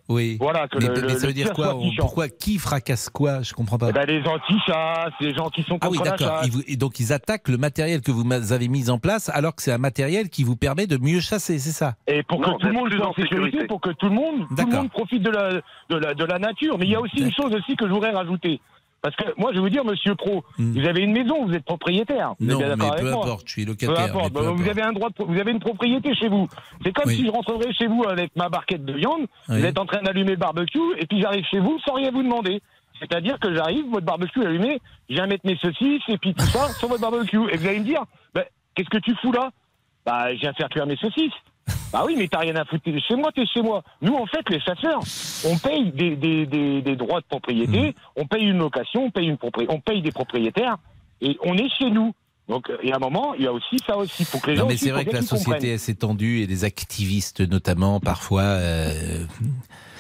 Oui. Voilà, que mais, le- mais ça veut dire quoi. Pourquoi Qui fracasse quoi? Je comprends pas. Eh ben, les anti-chasses, les gens qui sont Ah oui, contre la d'accord. donc ils attaquent le matériel que vous avez mis en place, alors que c'est un matériel qui vous permet de mieux chasser, c'est ça? Et pour que tout le monde soit en sécurité, pour que tout le monde, tout le monde profite de la, de la, de la nature. Mais il y a aussi une chose aussi que je voudrais rajouter. Parce que moi, je vais vous dire, monsieur Pro, vous avez une maison, vous êtes propriétaire. Vous êtes Hmm. Non, bien d'accord mais peu importe, je suis Peu locataire. mais importe. peu Bah, vous importe. avez un droit, de vous avez une propriété chez vous. C'est comme Oui. si je rentrerais chez vous avec ma barquette de viande. Oui. Vous êtes en train d'allumer le barbecue et puis j'arrive chez vous sans rien vous demander. C'est-à-dire que j'arrive, votre barbecue est allumé, je viens mettre mes saucisses et puis tout ça sur votre barbecue. Et vous allez me dire, bah, qu'est-ce que tu fous là? Bah, je viens faire cuire mes saucisses. Bah oui, mais t'as rien à foutre. T'es chez moi, t'es chez moi. Nous, en fait, les chasseurs, on paye des, des, des, des droits de propriété, Mmh. on paye une location, on paye, une propri- on paye des propriétaires, et on est chez nous. Donc, euh, et à un moment, il y a aussi ça aussi. Faut que les Non, gens mais c'est vrai que la société comprennent. est s'étendue et des activistes notamment parfois euh,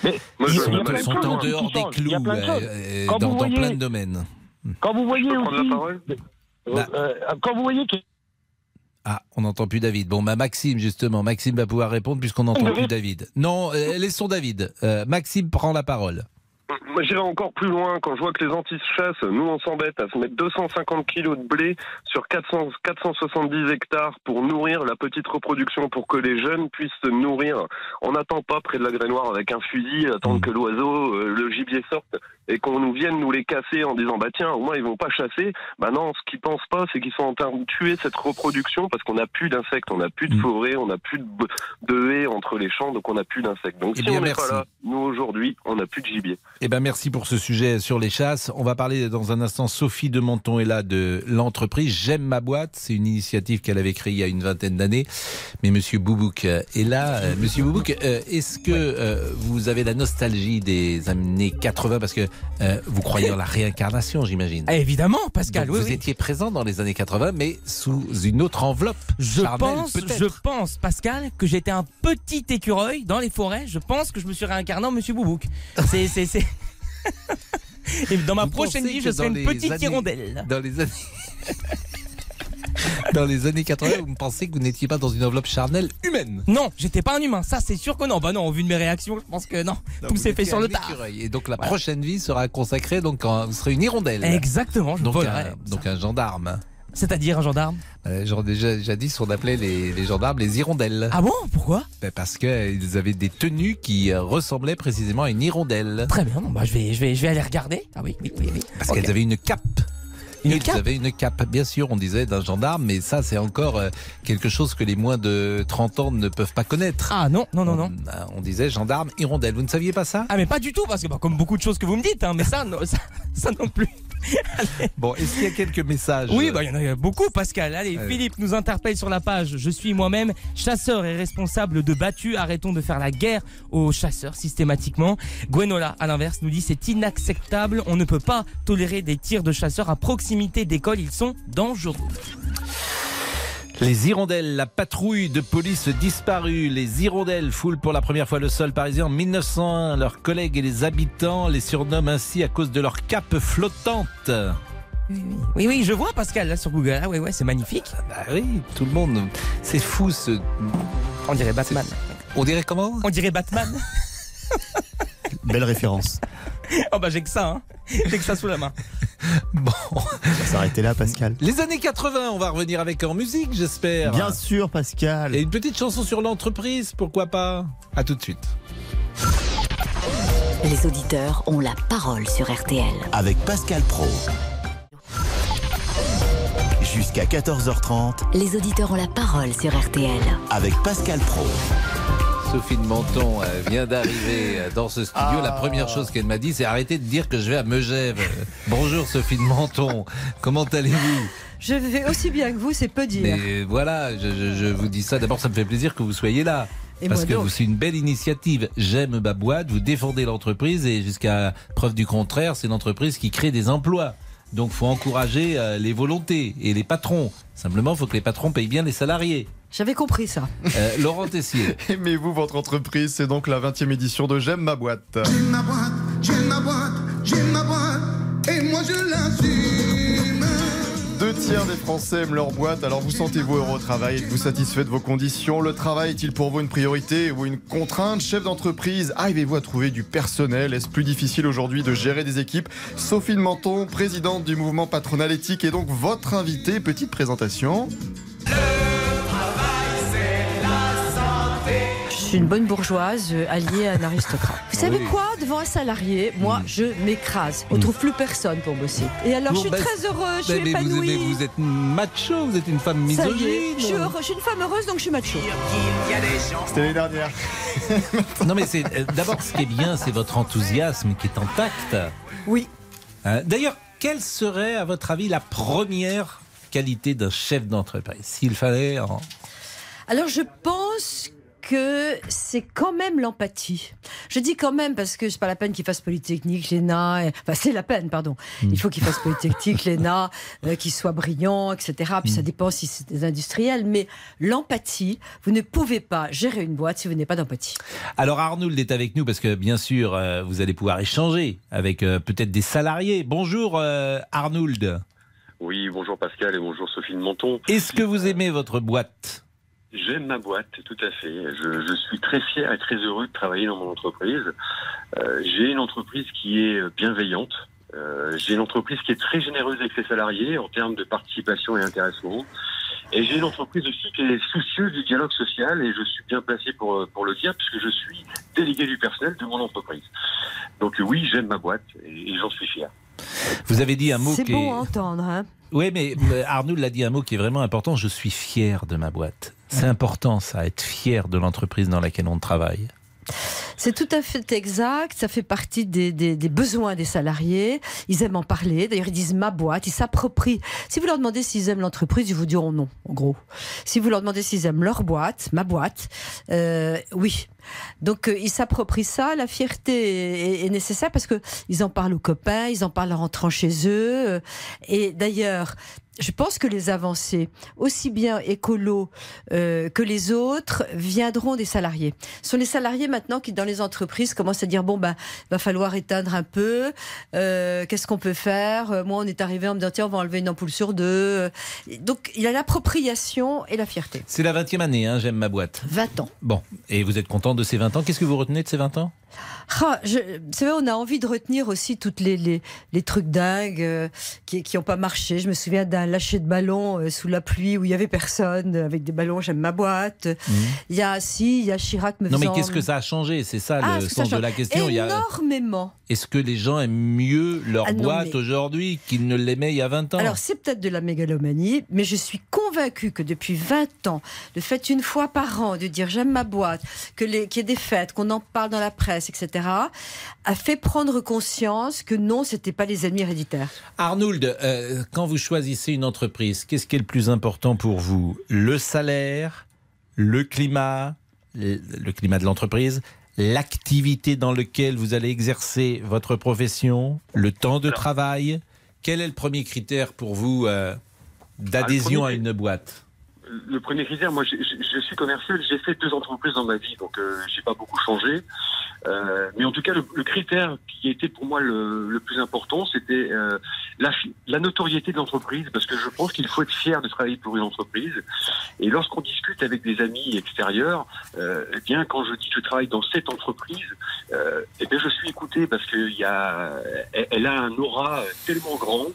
Mais Moi, il y a- je- il y a je- plein de sont en dehors des clous euh, dans, plein de domaines. Quand vous voyez aussi, parole euh, Bah. euh, quand vous voyez que Ah, on n'entend plus David. Bon, bah Maxime justement, Maxime va pouvoir répondre puisqu'on n'entend plus David. Non, euh, laissons David. Euh, Maxime prend la parole. Moi, j'irai encore plus loin. Quand je vois que les anti-chasse, nous, on s'embête à se mettre 250 kilos de blé sur 400, 470 hectares pour nourrir la petite reproduction, pour que les jeunes puissent se nourrir. On n'attend pas près de la grainoire avec un fusil, attendre que l'oiseau, euh, le gibier sorte et qu'on nous vienne nous les casser en disant bah tiens au moins ils vont pas chasser bah non ce qu'ils pensent pas c'est qu'ils sont en train de tuer cette reproduction parce qu'on n'a plus d'insectes on n'a plus de forêt on n'a plus de, de haies entre les champs donc on n'a plus d'insectes donc Eh si bien, on n'est pas là nous aujourd'hui on n'a plus de gibier Eh ben merci pour ce sujet sur les chasses. On va parler dans un instant. Sophie de Menton est là de l'entreprise J'aime ma boîte. C'est une initiative qu'elle avait créée il y a une vingtaine d'années. Mais Monsieur Boubouk euh, est là. Euh, Monsieur Boubouk, euh, est-ce que vous avez la nostalgie des années 80 parce que euh, vous croyez en la réincarnation, j'imagine. Ah, Évidemment, Pascal. Donc, oui, vous oui. étiez présent dans les années 80, mais sous une autre enveloppe. Je pense, peut-être. je pense, Pascal, que j'étais un petit écureuil dans les forêts. Je pense que je me suis réincarné en Monsieur Boubouk. C'est, c'est, c'est. Et dans ma Vous prochaine vie, je serai une petite années- hirondelle. Dans les années. Dans les années 80, vous me pensez que vous n'étiez pas dans une enveloppe charnelle humaine. Non, j'étais pas un humain. Ça, c'est sûr que non. Bah non, au vu de mes réactions, je pense que non. Non, Tout s'est fait sur le tard. Et donc la Voilà. prochaine vie sera consacrée, donc en- vous serez une hirondelle. Exactement, je donc volerai, un, donc un gendarme. C'est-à-dire un gendarme Euh, genre déjà jadis on appelait les, les gendarmes les hirondelles. Ah bon? Pourquoi? Ben, Parce qu'ils avaient des tenues qui euh, ressemblaient précisément à une hirondelle. Très bien, bon, bah, je, vais, je, vais, je vais aller regarder. Ah oui, oui, oui. oui. Parce qu'elles avaient une cape. Une Ils cape avaient une cape, bien sûr, on disait d'un gendarme, mais ça c'est encore euh, quelque chose que les moins de 30 ans ne peuvent pas connaître. Ah non, non, non, non. On, on disait gendarme, hirondelle. Vous ne saviez pas ça? Ah mais pas du tout, parce que bah, comme beaucoup de choses que vous me dites, hein, mais ça, non, ça, ça non plus. Bon, est-ce qu'il y a quelques messages Oui, bah il y en a beaucoup, Pascal. Allez. Philippe nous interpelle sur la page. Je suis moi-même chasseur et responsable de battus. Arrêtons de faire la guerre aux chasseurs systématiquement. Gwenola, à l'inverse, nous dit c'est inacceptable. On ne peut pas tolérer des tirs de chasseurs à proximité d'écoles. Ils sont dangereux. Les hirondelles, la patrouille de police disparue. Les hirondelles foulent pour la première fois le sol parisien en 1901. Leurs collègues et les habitants les surnomment ainsi à cause de leur cape flottante. Oui, oui, je vois Pascal là sur Google. Ah ouais, ouais, c'est magnifique. Bah oui, tout le monde. C'est fou ce. On dirait Batman. On dirait comment? On dirait Batman. Belle référence. oh bah j'ai que ça, hein. J'ai que ça sous la main. Bon. On va s'arrêter là, Pascal. Les années 80, on va revenir avec en musique, j'espère. Bien sûr, Pascal. Et une petite chanson sur l'entreprise, pourquoi pas À tout de suite. Les auditeurs ont la parole sur RTL. Avec Pascal Pro. Jusqu'à 14h30 Les auditeurs ont la parole sur RTL. avec Pascal Pro. Sophie de Menton euh, vient d'arriver euh, dans ce studio. La première chose qu'elle m'a dit, c'est arrêtez de dire que je vais à Megève. Bonjour Sophie de Menton. Comment allez-vous? Je vais aussi bien que vous, c'est peu dire. Mais voilà, je, je- je vous dis ça. D'abord, ça me fait plaisir que vous soyez là. Et parce que c'est une belle initiative. J'aime ma boîte, vous défendez l'entreprise et jusqu'à preuve du contraire, c'est l'entreprise qui crée des emplois. Donc, faut encourager euh, les volontés et les patrons. Simplement, faut que les patrons payent bien les salariés. J'avais compris ça. Euh, Laurent Tessier. Aimez-vous votre entreprise C'est donc la 20e édition de J'aime ma boîte. ma boîte, j'ai ma boîte, j'ai ma boîte, et moi je l'assume. Deux tiers des Français aiment leur boîte, alors vous sentez-vous heureux au travail? Êtes-vous satisfait de vos conditions? Le travail est-il pour vous une priorité ou une contrainte? Chef d'entreprise, arrivez-vous à trouver du personnel? Est-ce plus difficile aujourd'hui de gérer des équipes? Sophie de Menton, présidente du mouvement patronal éthique, est donc votre invitée. Petite présentation. Une bonne bourgeoise euh, alliée à un aristocrate. Vous savez Oui. quoi? Devant un salarié, moi, je m'écrase. On trouve plus personne pour bosser. Et alors, je suis bah, très heureuse, je suis vous, épanouie. mais vous êtes macho, vous êtes une femme misogyne. je je suis une femme heureuse, donc je suis macho. C'était l'année dernière. Non mais c'est euh, d'abord ce qui est bien, c'est votre enthousiasme qui est intact. Oui. Hein, D'ailleurs, quelle serait à votre avis la première qualité d'un chef d'entreprise? S'il fallait en... Alors, je pense que c'est quand même l'empathie. Je dis quand même parce que c'est pas la peine qu'il fasse Polytechnique, l'ENA. et- Enfin, c'est la peine, pardon. Il faut qu'il fasse Polytechnique, l'ENA, euh, qu'il soit brillant, etc. Puis ça dépend si c'est des industriels. Mais l'empathie, vous ne pouvez pas gérer une boîte si vous n'avez pas d'empathie. Alors Arnould est avec nous parce que bien sûr, euh, vous allez pouvoir échanger avec euh, peut-être des salariés. Bonjour euh, Arnould. Oui, bonjour Pascal et bonjour Sophie de Menton. Est-ce que vous aimez votre boîte? J'aime ma boîte, tout à fait. Je, je suis très fier et très heureux de travailler dans mon entreprise. Euh, j'ai une entreprise qui est bienveillante. Euh, j'ai une entreprise qui est très généreuse avec ses salariés en termes de participation et intéressement. Et j'ai une entreprise aussi qui est soucieuse du dialogue social et je suis bien placé pour, pour le dire puisque je suis délégué du personnel de mon entreprise. Donc oui, j'aime ma boîte et, et j'en suis fier. Vous avez dit un mot C'est qui bon est... à entendre, hein Oui, mais Arnould l'a dit un mot qui est vraiment important. Je suis fier de ma boîte. C'est important, ça, être fier de l'entreprise dans laquelle on travaille. C'est tout à fait exact. Ça fait partie des, des- besoins des salariés. Ils aiment en parler. D'ailleurs, ils disent ma boîte. Ils s'approprient. Si vous leur demandez s'ils aiment l'entreprise, ils vous diront non, en gros. Si vous leur demandez s'ils aiment leur boîte, ma boîte, euh, oui. Donc euh, ils s'approprient ça. La fierté est, est nécessaire parce que ils en parlent aux copains, ils en parlent en rentrant chez eux. euh, Et d'ailleurs, je pense que les avancées, aussi bien écolo euh, que les autres, viendront des salariés. Ce sont les salariés maintenant qui, dans les entreprises, commencent à dire bon ben, va falloir éteindre un peu. Euh, Qu'est-ce qu'on peut faire? Moi, on est arrivé en me disant tiens, on va enlever une ampoule sur deux. Donc, il y a l'appropriation et la fierté. C'est la 20e année, hein, j'aime ma boîte. 20 ans. Bon, et vous êtes content de ces 20 ans Qu'est-ce que vous retenez de ces 20 ans? Ah, je, c'est vrai, on a envie de retenir aussi toutes les, les, les trucs dingues euh, qui qui ont pas marché. Je me souviens d'un lâcher de ballon euh, sous la pluie où il y avait personne avec des ballons. J'aime ma boîte. Il y a si, il y a Chirac me Mhm. Non, mais qu'est-ce que ça a changé? C'est ça Ah, le ça sens de la question. Il y a- Énormément. Est-ce que les gens aiment mieux leur Ah non, boîte mais- aujourd'hui qu'ils ne l'aimaient il y a 20 ans? Alors c'est peut-être de la mégalomanie, mais je suis convaincue que depuis 20 ans, le fait une fois par an de dire j'aime ma boîte, que les, qu'il y ait des fêtes, qu'on en parle dans la presse, etc., a fait prendre conscience que non, c'était pas les ennemis héréditaires. Arnould, euh, quand vous choisissez une entreprise, qu'est-ce qui est le plus important pour vous? Le salaire, le climat, le le climat de l'entreprise, l'activité dans laquelle vous allez exercer votre profession, le temps de travail? Quel est le premier critère pour vous euh, d'adhésion Ah, à une boîte? Le premier critère, moi, je, je- je suis commercial, j'ai fait deux entreprises dans ma vie, donc euh, j'ai pas beaucoup changé. Euh, mais en tout cas, le, le critère qui était pour moi le, le plus important, c'était euh, la, la notoriété de l'entreprise, parce que je pense qu'il faut être fier de travailler pour une entreprise. Et lorsqu'on discute avec des amis extérieurs, euh, eh bien, quand je dis que je travaille dans cette entreprise, euh, eh bien, je suis écouté parce que il y a, elle, elle a un aura tellement grand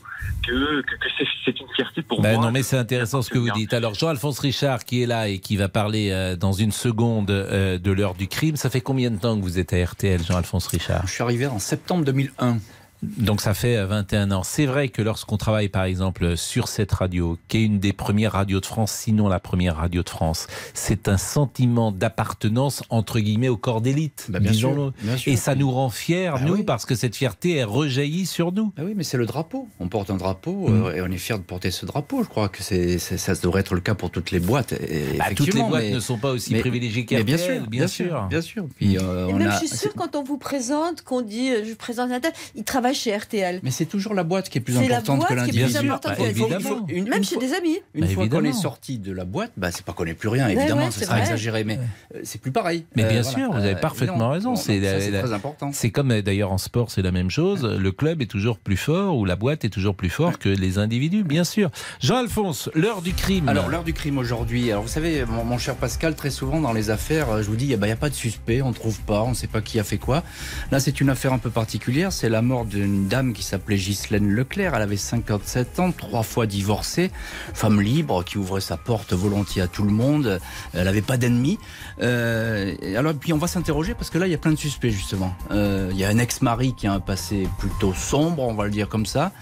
que, que, que c'est, c'est une fierté pour Ben moi. non, mais c'est intéressant ce que vous dites. Alors, Jean-Alphonse Richard, qui est là et qui va parler euh, dans une seconde euh, de l'heure du crime, ça fait combien de temps que vous êtes à RTL, Jean-Alphonse Richard? Je suis arrivé en septembre 2001. Donc ça fait euh, 21 ans. C'est vrai que lorsqu'on travaille par exemple sur cette radio, qui est une des premières radios de France, sinon la première radio de France, c'est un sentiment d'appartenance entre guillemets au corps d'élite, Bah, disons-le. sûr, sûr. Et ça nous rend fiers, Bah nous, oui. parce que cette fierté est rejaillie sur nous. Ah oui, mais c'est le drapeau. On porte un drapeau Mm. euh, et on est fier de porter ce drapeau. Je crois que c'est, ça devrait être le cas pour toutes les boîtes. et- Bah, toutes les boîtes mais- ne sont pas aussi mais- privilégiées mais bien sûr, bien sûr. bien sûr. Puis, euh, Et on même, a- je suis sûre, quand on vous présente, qu'on dit euh, je présente un tel, il travaille chez RTL. Mais c'est toujours la boîte qui est plus la importante que boîte importante que l'individu. Même chez des amis. Une Bah, fois qu'on est sorti de la boîte, bah, c'est pas qu'on n'est plus rien, évidemment, ouais, ce c'est serait vrai. exagéré, mais euh, c'est plus pareil. Mais Euh, bien voilà. sûr, vous avez Euh, parfaitement raison. C'est la- la- très important. C'est comme d'ailleurs en sport, c'est la même chose. Le club est toujours plus fort ou la boîte est toujours plus fort que les individus, bien sûr. Jean-Alphonse, l'heure du crime. Alors, l'heure du crime aujourd'hui. Alors, vous savez, mon, mon cher Pascal, très souvent dans les affaires, je vous dis, il n'y a, pas de suspect, on ne trouve pas, on ne sait pas qui a fait quoi. Là, c'est une affaire un peu particulière. C'est la mort d'une dame qui s'appelait Ghislaine Leclerc. Elle avait 57 ans, trois fois divorcée, femme libre qui ouvrait sa porte volontiers à tout le monde. Elle n'avait pas d'ennemis. Euh, alors, puis on va s'interroger parce que là, il y a plein de suspects, justement. Euh, Il y a un ex-mari qui a un passé plutôt sombre, on va le dire comme ça.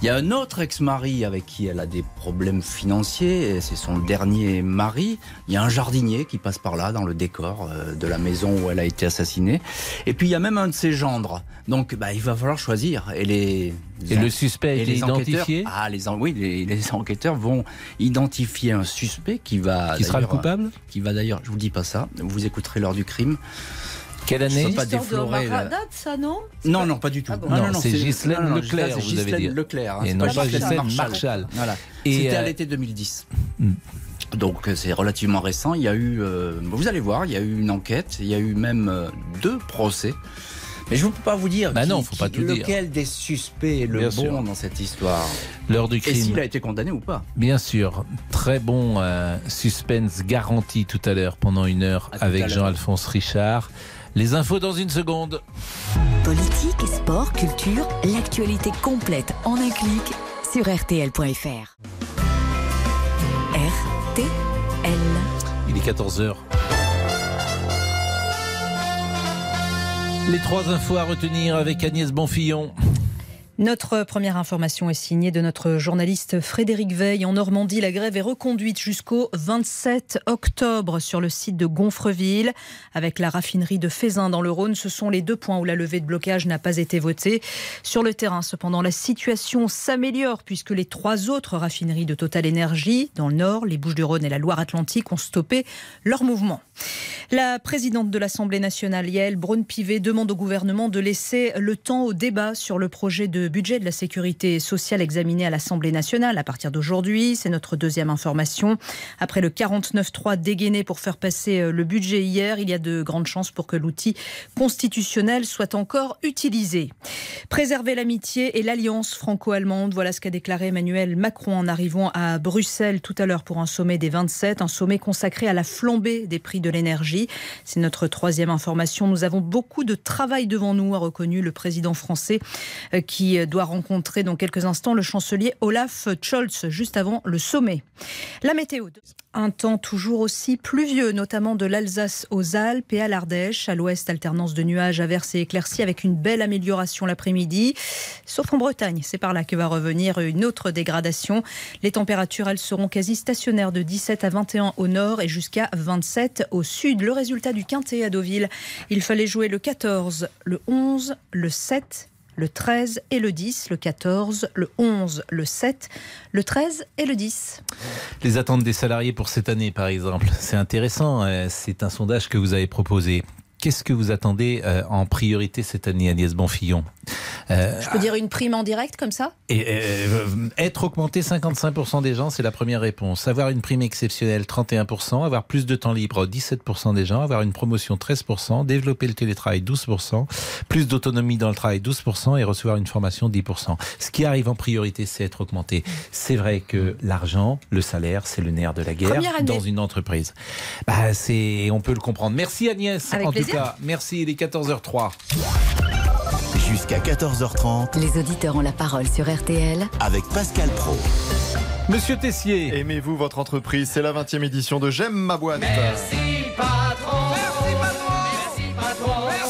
Il y a un autre ex-mari avec qui elle a des problèmes financiers, c'est son dernier mari. Il y a un jardinier qui passe par là, dans le décor euh, de la maison où elle a été assassinée. Et puis il y a même un de ses gendres. Donc bah, il va falloir choisir. Et, les, Et le suspect et les identifié? Ah, les, oui, les, les enquêteurs vont identifier un suspect qui va... Qui sera le d'ailleurs, coupable? Qui va d'ailleurs, je vous dis pas ça, vous écouterez l'heure du crime. Quelle année pas de déflorer... Omar le- Haddad, ça, non non, non, pas du tout. Ah bon. Non, c'est Ghislaine non, non, Leclerc, c'est vous avez Ghislaine dit. Leclerc. hein, Et non pas Ghislaine Ghislaine Marshall. Voilà. Et, C'était à euh, l'été 2010. Hmm. Donc euh, c'est relativement récent. Il y a eu, euh, vous allez voir, il y a eu une enquête. Il y a eu même euh, deux procès. Mais je ne peux pas vous dire Bah qui- non, faut pas qui- tout dire. lequel des suspects est le Bien bon sûr. dans cette histoire. L'heure du Et crime. s'il a été condamné ou pas. Bien sûr, très bon euh, suspense garanti tout à l'heure pendant une heure À avec. Jean-Alphonse Richard. Les infos dans une seconde. Politique, sport, culture, l'actualité complète en un clic sur rtl.fr. RTL. Il est 14h. Les trois infos à retenir avec Agnès Bonfillon. Notre première information est signée de notre journaliste Frédéric Veil. En Normandie, la grève est reconduite jusqu'au 27 octobre sur le site de Gonfreville. Avec la raffinerie de Fézin dans le Rhône, ce sont les deux points où la levée de blocage n'a pas été votée. Sur le terrain, cependant, la situation s'améliore puisque les trois autres raffineries de Total Énergie, dans le Nord, les Bouches-du-Rhône et la Loire-Atlantique, ont stoppé leur mouvement. La présidente de l'Assemblée nationale, Yael Braun-Pivet, demande au gouvernement de laisser le temps au débat sur le projet de budget de la sécurité sociale examiné à l'Assemblée nationale à partir d'aujourd'hui. C'est notre deuxième information. Après le 49-3 dégainé pour faire passer euh, le budget hier, il y a de grandes chances pour que l'outil constitutionnel soit encore utilisé. Préserver l'amitié et l'alliance franco-allemande, voilà ce qu'a déclaré Emmanuel Macron en arrivant à Bruxelles tout à l'heure pour un sommet des 27, un sommet consacré à la flambée des prix de l'énergie. C'est notre troisième information. Nous avons beaucoup de travail devant nous, a reconnu le président français euh, qui doit rencontrer dans quelques instants le chancelier Olaf Scholz juste avant le sommet. La météo. Un temps toujours aussi pluvieux, notamment de l'Alsace aux Alpes et à l'Ardèche. À l'ouest, alternance de nuages, averses et éclaircies avec une belle amélioration l'après-midi. Sauf en Bretagne, c'est par là que va revenir une autre dégradation. Les températures, elles seront quasi stationnaires de 17 à 21 au nord et jusqu'à 27 au sud. Le résultat du quintet à Deauville, il fallait jouer le 14, le 11, le 7 le 13 et le 10, le 14, le 11, le 7, le 13 et le 10. Les attentes des salariés pour cette année, par exemple, c'est intéressant. euh, C'est un sondage que vous avez proposé. Qu'est-ce que vous attendez euh, en priorité cette année, Agnès Bonfillon? Euh, Je peux dire une prime en direct comme ça? Et, euh, être augmenté 55% des gens, c'est la première réponse. Avoir une prime exceptionnelle 31%, avoir plus de temps libre 17% des gens, avoir une promotion 13%, développer le télétravail 12%, plus d'autonomie dans le travail 12% et recevoir une formation 10%. Ce qui arrive en priorité, c'est être augmenté. C'est vrai que l'argent, le salaire, c'est le nerf de la guerre dans une entreprise. Bah, c'est, on peut le comprendre. Merci Agnès. Avec en cas, merci. Il est 14h03. Jusqu'à 14h30 Les auditeurs ont la parole sur RTL avec Pascal Pro. Monsieur Tessier. Aimez-vous votre entreprise? C'est la 20e édition de J'aime ma boîte.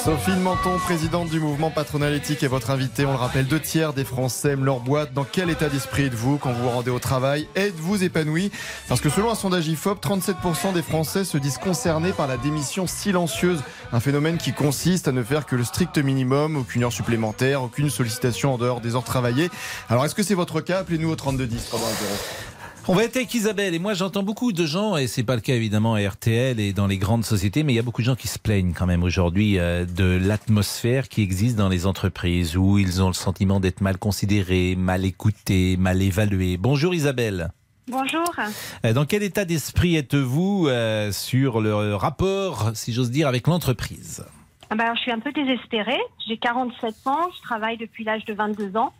Sophie Menton, présidente du mouvement patronal éthique, est votre invitée. On le rappelle, deux tiers des Français aiment leur boîte. Dans quel état d'esprit êtes-vous quand vous vous rendez au travail? Êtes-vous épanoui? Parce que selon un sondage IFOP, 37% des Français se disent concernés par la démission silencieuse. Un phénomène qui consiste à ne faire que le strict minimum, aucune heure supplémentaire, aucune sollicitation en dehors des heures travaillées. Alors est-ce que c'est votre cas? Appelez-nous au 3210 pendant un zéro. On va être avec Isabelle et moi j'entends beaucoup de gens et c'est pas le cas évidemment à RTL et dans les grandes sociétés mais il y a beaucoup de gens qui se plaignent quand même aujourd'hui euh, de l'atmosphère qui existe dans les entreprises où ils ont le sentiment d'être mal considérés, mal écoutés, mal évalués. Bonjour Isabelle. Bonjour. Euh, Dans quel état d'esprit êtes-vous euh, sur le rapport, si j'ose dire, avec l'entreprise? Ah ben, je suis un peu désespérée. J'ai 47 ans, je travaille depuis l'âge de 22 ans.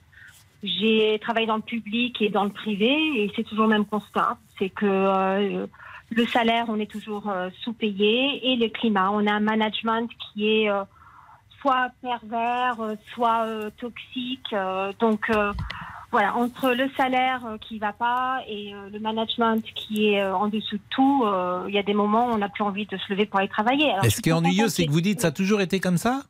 J'ai travaillé dans le public et dans le privé et c'est toujours le même constat. C'est que euh, le salaire, on est toujours euh, sous-payé et le climat. On a un management qui est euh, soit pervers, soit toxique. donc voilà, entre le salaire qui va pas et le management qui est en dessous de tout, il y a des moments où on n'a plus envie de se lever pour aller travailler. Alors, Et ce qui est ennuyeux, c'est que vous dites ça a toujours été comme ça?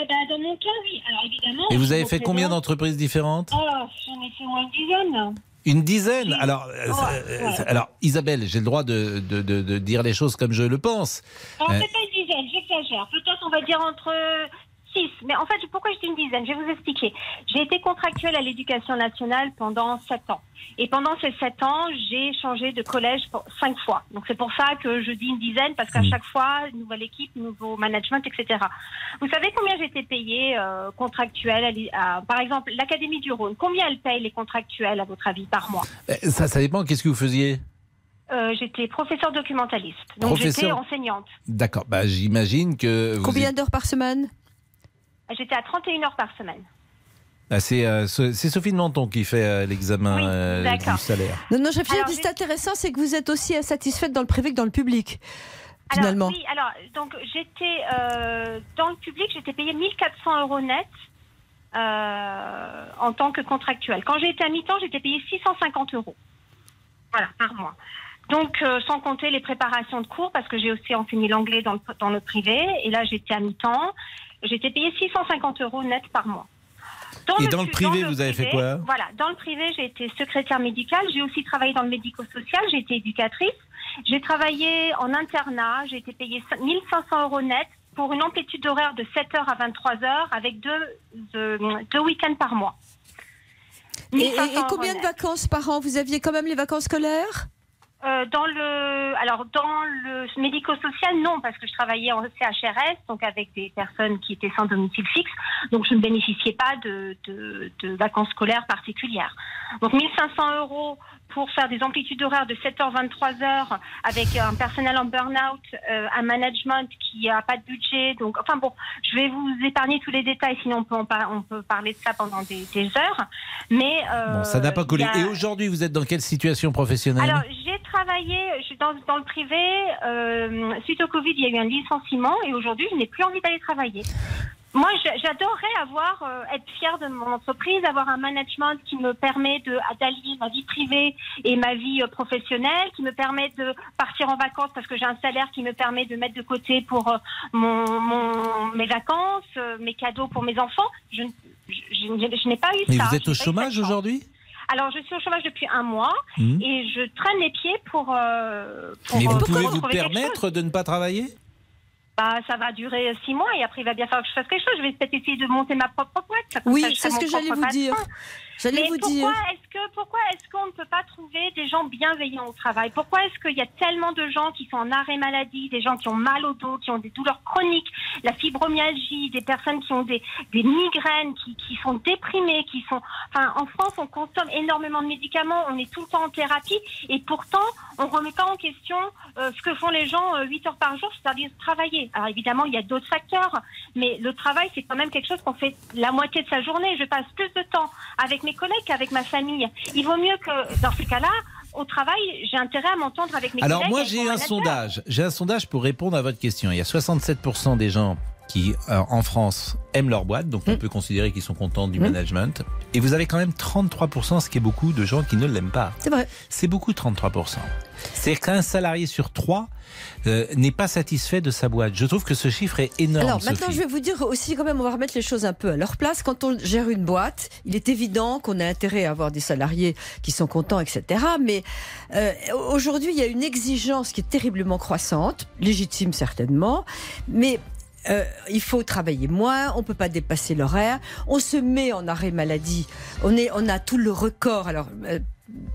Ah ben, dans mon cas, oui. Alors évidemment. Et vous avez fait combien d'entreprises différentes Oh, j'en ai fait moins une dizaine. Une dizaine. Alors, euh, euh, ouais. alors Isabelle, j'ai le droit de, de- de- de dire les choses comme je le pense. Alors, Euh, peut-être pas une dizaine, j'exagère. Peut-être, on va dire entre six. Mais en fait, pourquoi je dis une dizaine? Je vais vous expliquer. J'ai été contractuelle à l'éducation nationale pendant sept ans. Et pendant ces sept ans, j'ai changé de collège pour cinq fois. Donc, c'est pour ça que je dis une dizaine, parce qu'à chaque fois, nouvelle équipe, nouveau management, etc. Vous savez combien j'étais payée euh, contractuelle à l'I- à- Par exemple, l'Académie du Rhône, combien elle paye les contractuels, à votre avis, par mois? Euh, ça, ça dépend. Qu'est-ce que vous faisiez? Euh, J'étais professeur documentaliste. Donc, j'étais enseignante. D'accord. Bah, j'imagine que. Combien êtes- d'heures par semaine? J'étais à 31 heures par semaine. Ah, c'est, euh, c'est Sophie de Menton qui fait euh, l'examen euh, d'accord. du salaire. Non, non, j'ai Alors, ce qui est intéressant, c'est que vous êtes aussi insatisfaite dans le privé que dans le public. Finalement. Alors, oui, alors, donc, j'étais euh, dans le public, j'étais payée 1400 euros net euh, en tant que contractuelle. Quand j'ai été à mi-temps, j'étais payée 650 euros. Voilà, par mois. Donc, euh, sans compter les préparations de cours, parce que j'ai aussi enseigné l'anglais dans le, dans le privé, et là, j'étais à mi-temps, j'étais payée 650 euros net par mois. Et dans le privé, vous avez fait quoi Voilà, dans le privé, j'ai été secrétaire médicale. J'ai aussi travaillé dans le médico-social. J'ai été éducatrice. J'ai travaillé en internat. J'ai été payée 1500 euros net pour une amplitude horaire de 7h à 23h avec deux, deux, deux week-ends par mois. Et, et- 1500 et combien de vacances par an? Vous aviez quand même les vacances scolaires? Euh, dans le, alors dans le médico-social, non, parce que je travaillais en CHRS, donc avec des personnes qui étaient sans domicile fixe, donc je ne bénéficiais pas de, de, de vacances scolaires particulières. Donc 1500 euros pour faire des amplitudes horaires de 7h 23h avec un personnel en burn-out, euh, un management qui n'a pas de budget. Donc, enfin bon, je vais vous épargner tous les détails, sinon on peut, en par- on peut parler de ça pendant des, des heures. Mais euh, Bon, ça n'a pas collé. y a- Et aujourd'hui, vous êtes dans quelle situation professionnelle? Alors, j'ai travaillé je suis dans, dans le privé. euh, suite au Covid, il y a eu un licenciement et aujourd'hui, je n'ai plus envie d'aller travailler. Moi, j'a- j'adorerais avoir, euh, être fière de mon entreprise, avoir un management qui me permet de d'allier ma vie privée et ma vie euh, professionnelle, qui me permet de partir en vacances parce que j'ai un salaire qui me permet de mettre de côté pour euh, mon, mon- mes vacances, mes cadeaux pour mes enfants. Je, n- je, je- je n'ai pas eu Mais ça. vous êtes au chômage aujourd'hui? Alors, je suis au chômage depuis un mois Mhm. et je traîne les pieds pour. euh, pour Mais euh, vous pouvez vous permettre de ne pas travailler? Bah, ça va durer six mois et après, il va bien falloir que je fasse quelque chose. Je vais peut-être essayer de monter ma propre boîte. Oui, c'est ce que j'allais vous dire. J'allais vous pourquoi dire. Est-ce que, pourquoi est-ce qu'on ne peut pas trouver des gens bienveillants au travail? Pourquoi est-ce qu'il y a tellement de gens qui sont en arrêt maladie, des gens qui ont mal au dos, qui ont des douleurs chroniques, la fibromyalgie, des personnes qui ont des, des migraines, qui, qui sont déprimées, qui sont... Enfin, en France, on consomme énormément de médicaments, on est tout le temps en thérapie, et pourtant, on ne remet pas en question euh, ce que font les gens euh, 8 heures par jour, c'est-à-dire travailler. Alors évidemment, il y a d'autres facteurs, mais le travail, c'est quand même quelque chose qu'on fait la moitié de sa journée. Je passe plus de temps avec mes collègues qu'avec ma famille. Il vaut mieux que, dans ces cas-là, au travail, j'ai intérêt à m'entendre avec mes Alors collègues. moi et avec j'ai un sondage. J'ai un sondage pour répondre à votre question. Il y a 67% des gens qui euh, en France aiment leur boîte, donc Mm. on peut considérer qu'ils sont contents du management. Et vous avez quand même 33%, ce qui est beaucoup, de gens qui ne l'aiment pas. C'est vrai. C'est beaucoup 33%. C'est qu'un salarié sur trois euh, n'est pas satisfait de sa boîte. Je trouve que ce chiffre est énorme. Alors maintenant, Sophie. je vais vous dire aussi, quand même, on va remettre les choses un peu à leur place. Quand on gère une boîte, il est évident qu'on a intérêt à avoir des salariés qui sont contents, etc. Mais euh, aujourd'hui, il y a une exigence qui est terriblement croissante, légitime certainement, mais euh, il faut travailler moins, on peut pas dépasser l'horaire, on se met en arrêt maladie, on, est, on a tout le record. Alors, euh,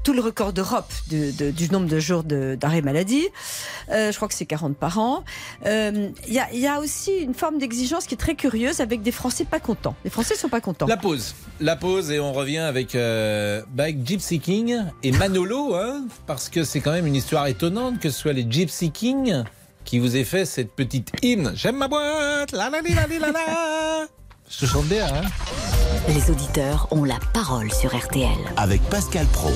tout le record d'Europe de- de- du nombre de jours d'arrêt maladie. Euh, je crois que c'est 40 par an. Il y, a, aussi une forme d'exigence qui est très curieuse avec des Français pas contents. Les Français sont pas contents. La pause. La pause et on revient avec, euh, Gypsy King et Manolo, hein, parce que c'est quand même une histoire étonnante que ce soit les Gypsy King qui vous aient fait cette petite hymne. J'aime ma boîte, la la li, la li, la la. Je te chante bien, hein. Les auditeurs ont la parole sur RTL. Avec Pascal Pro.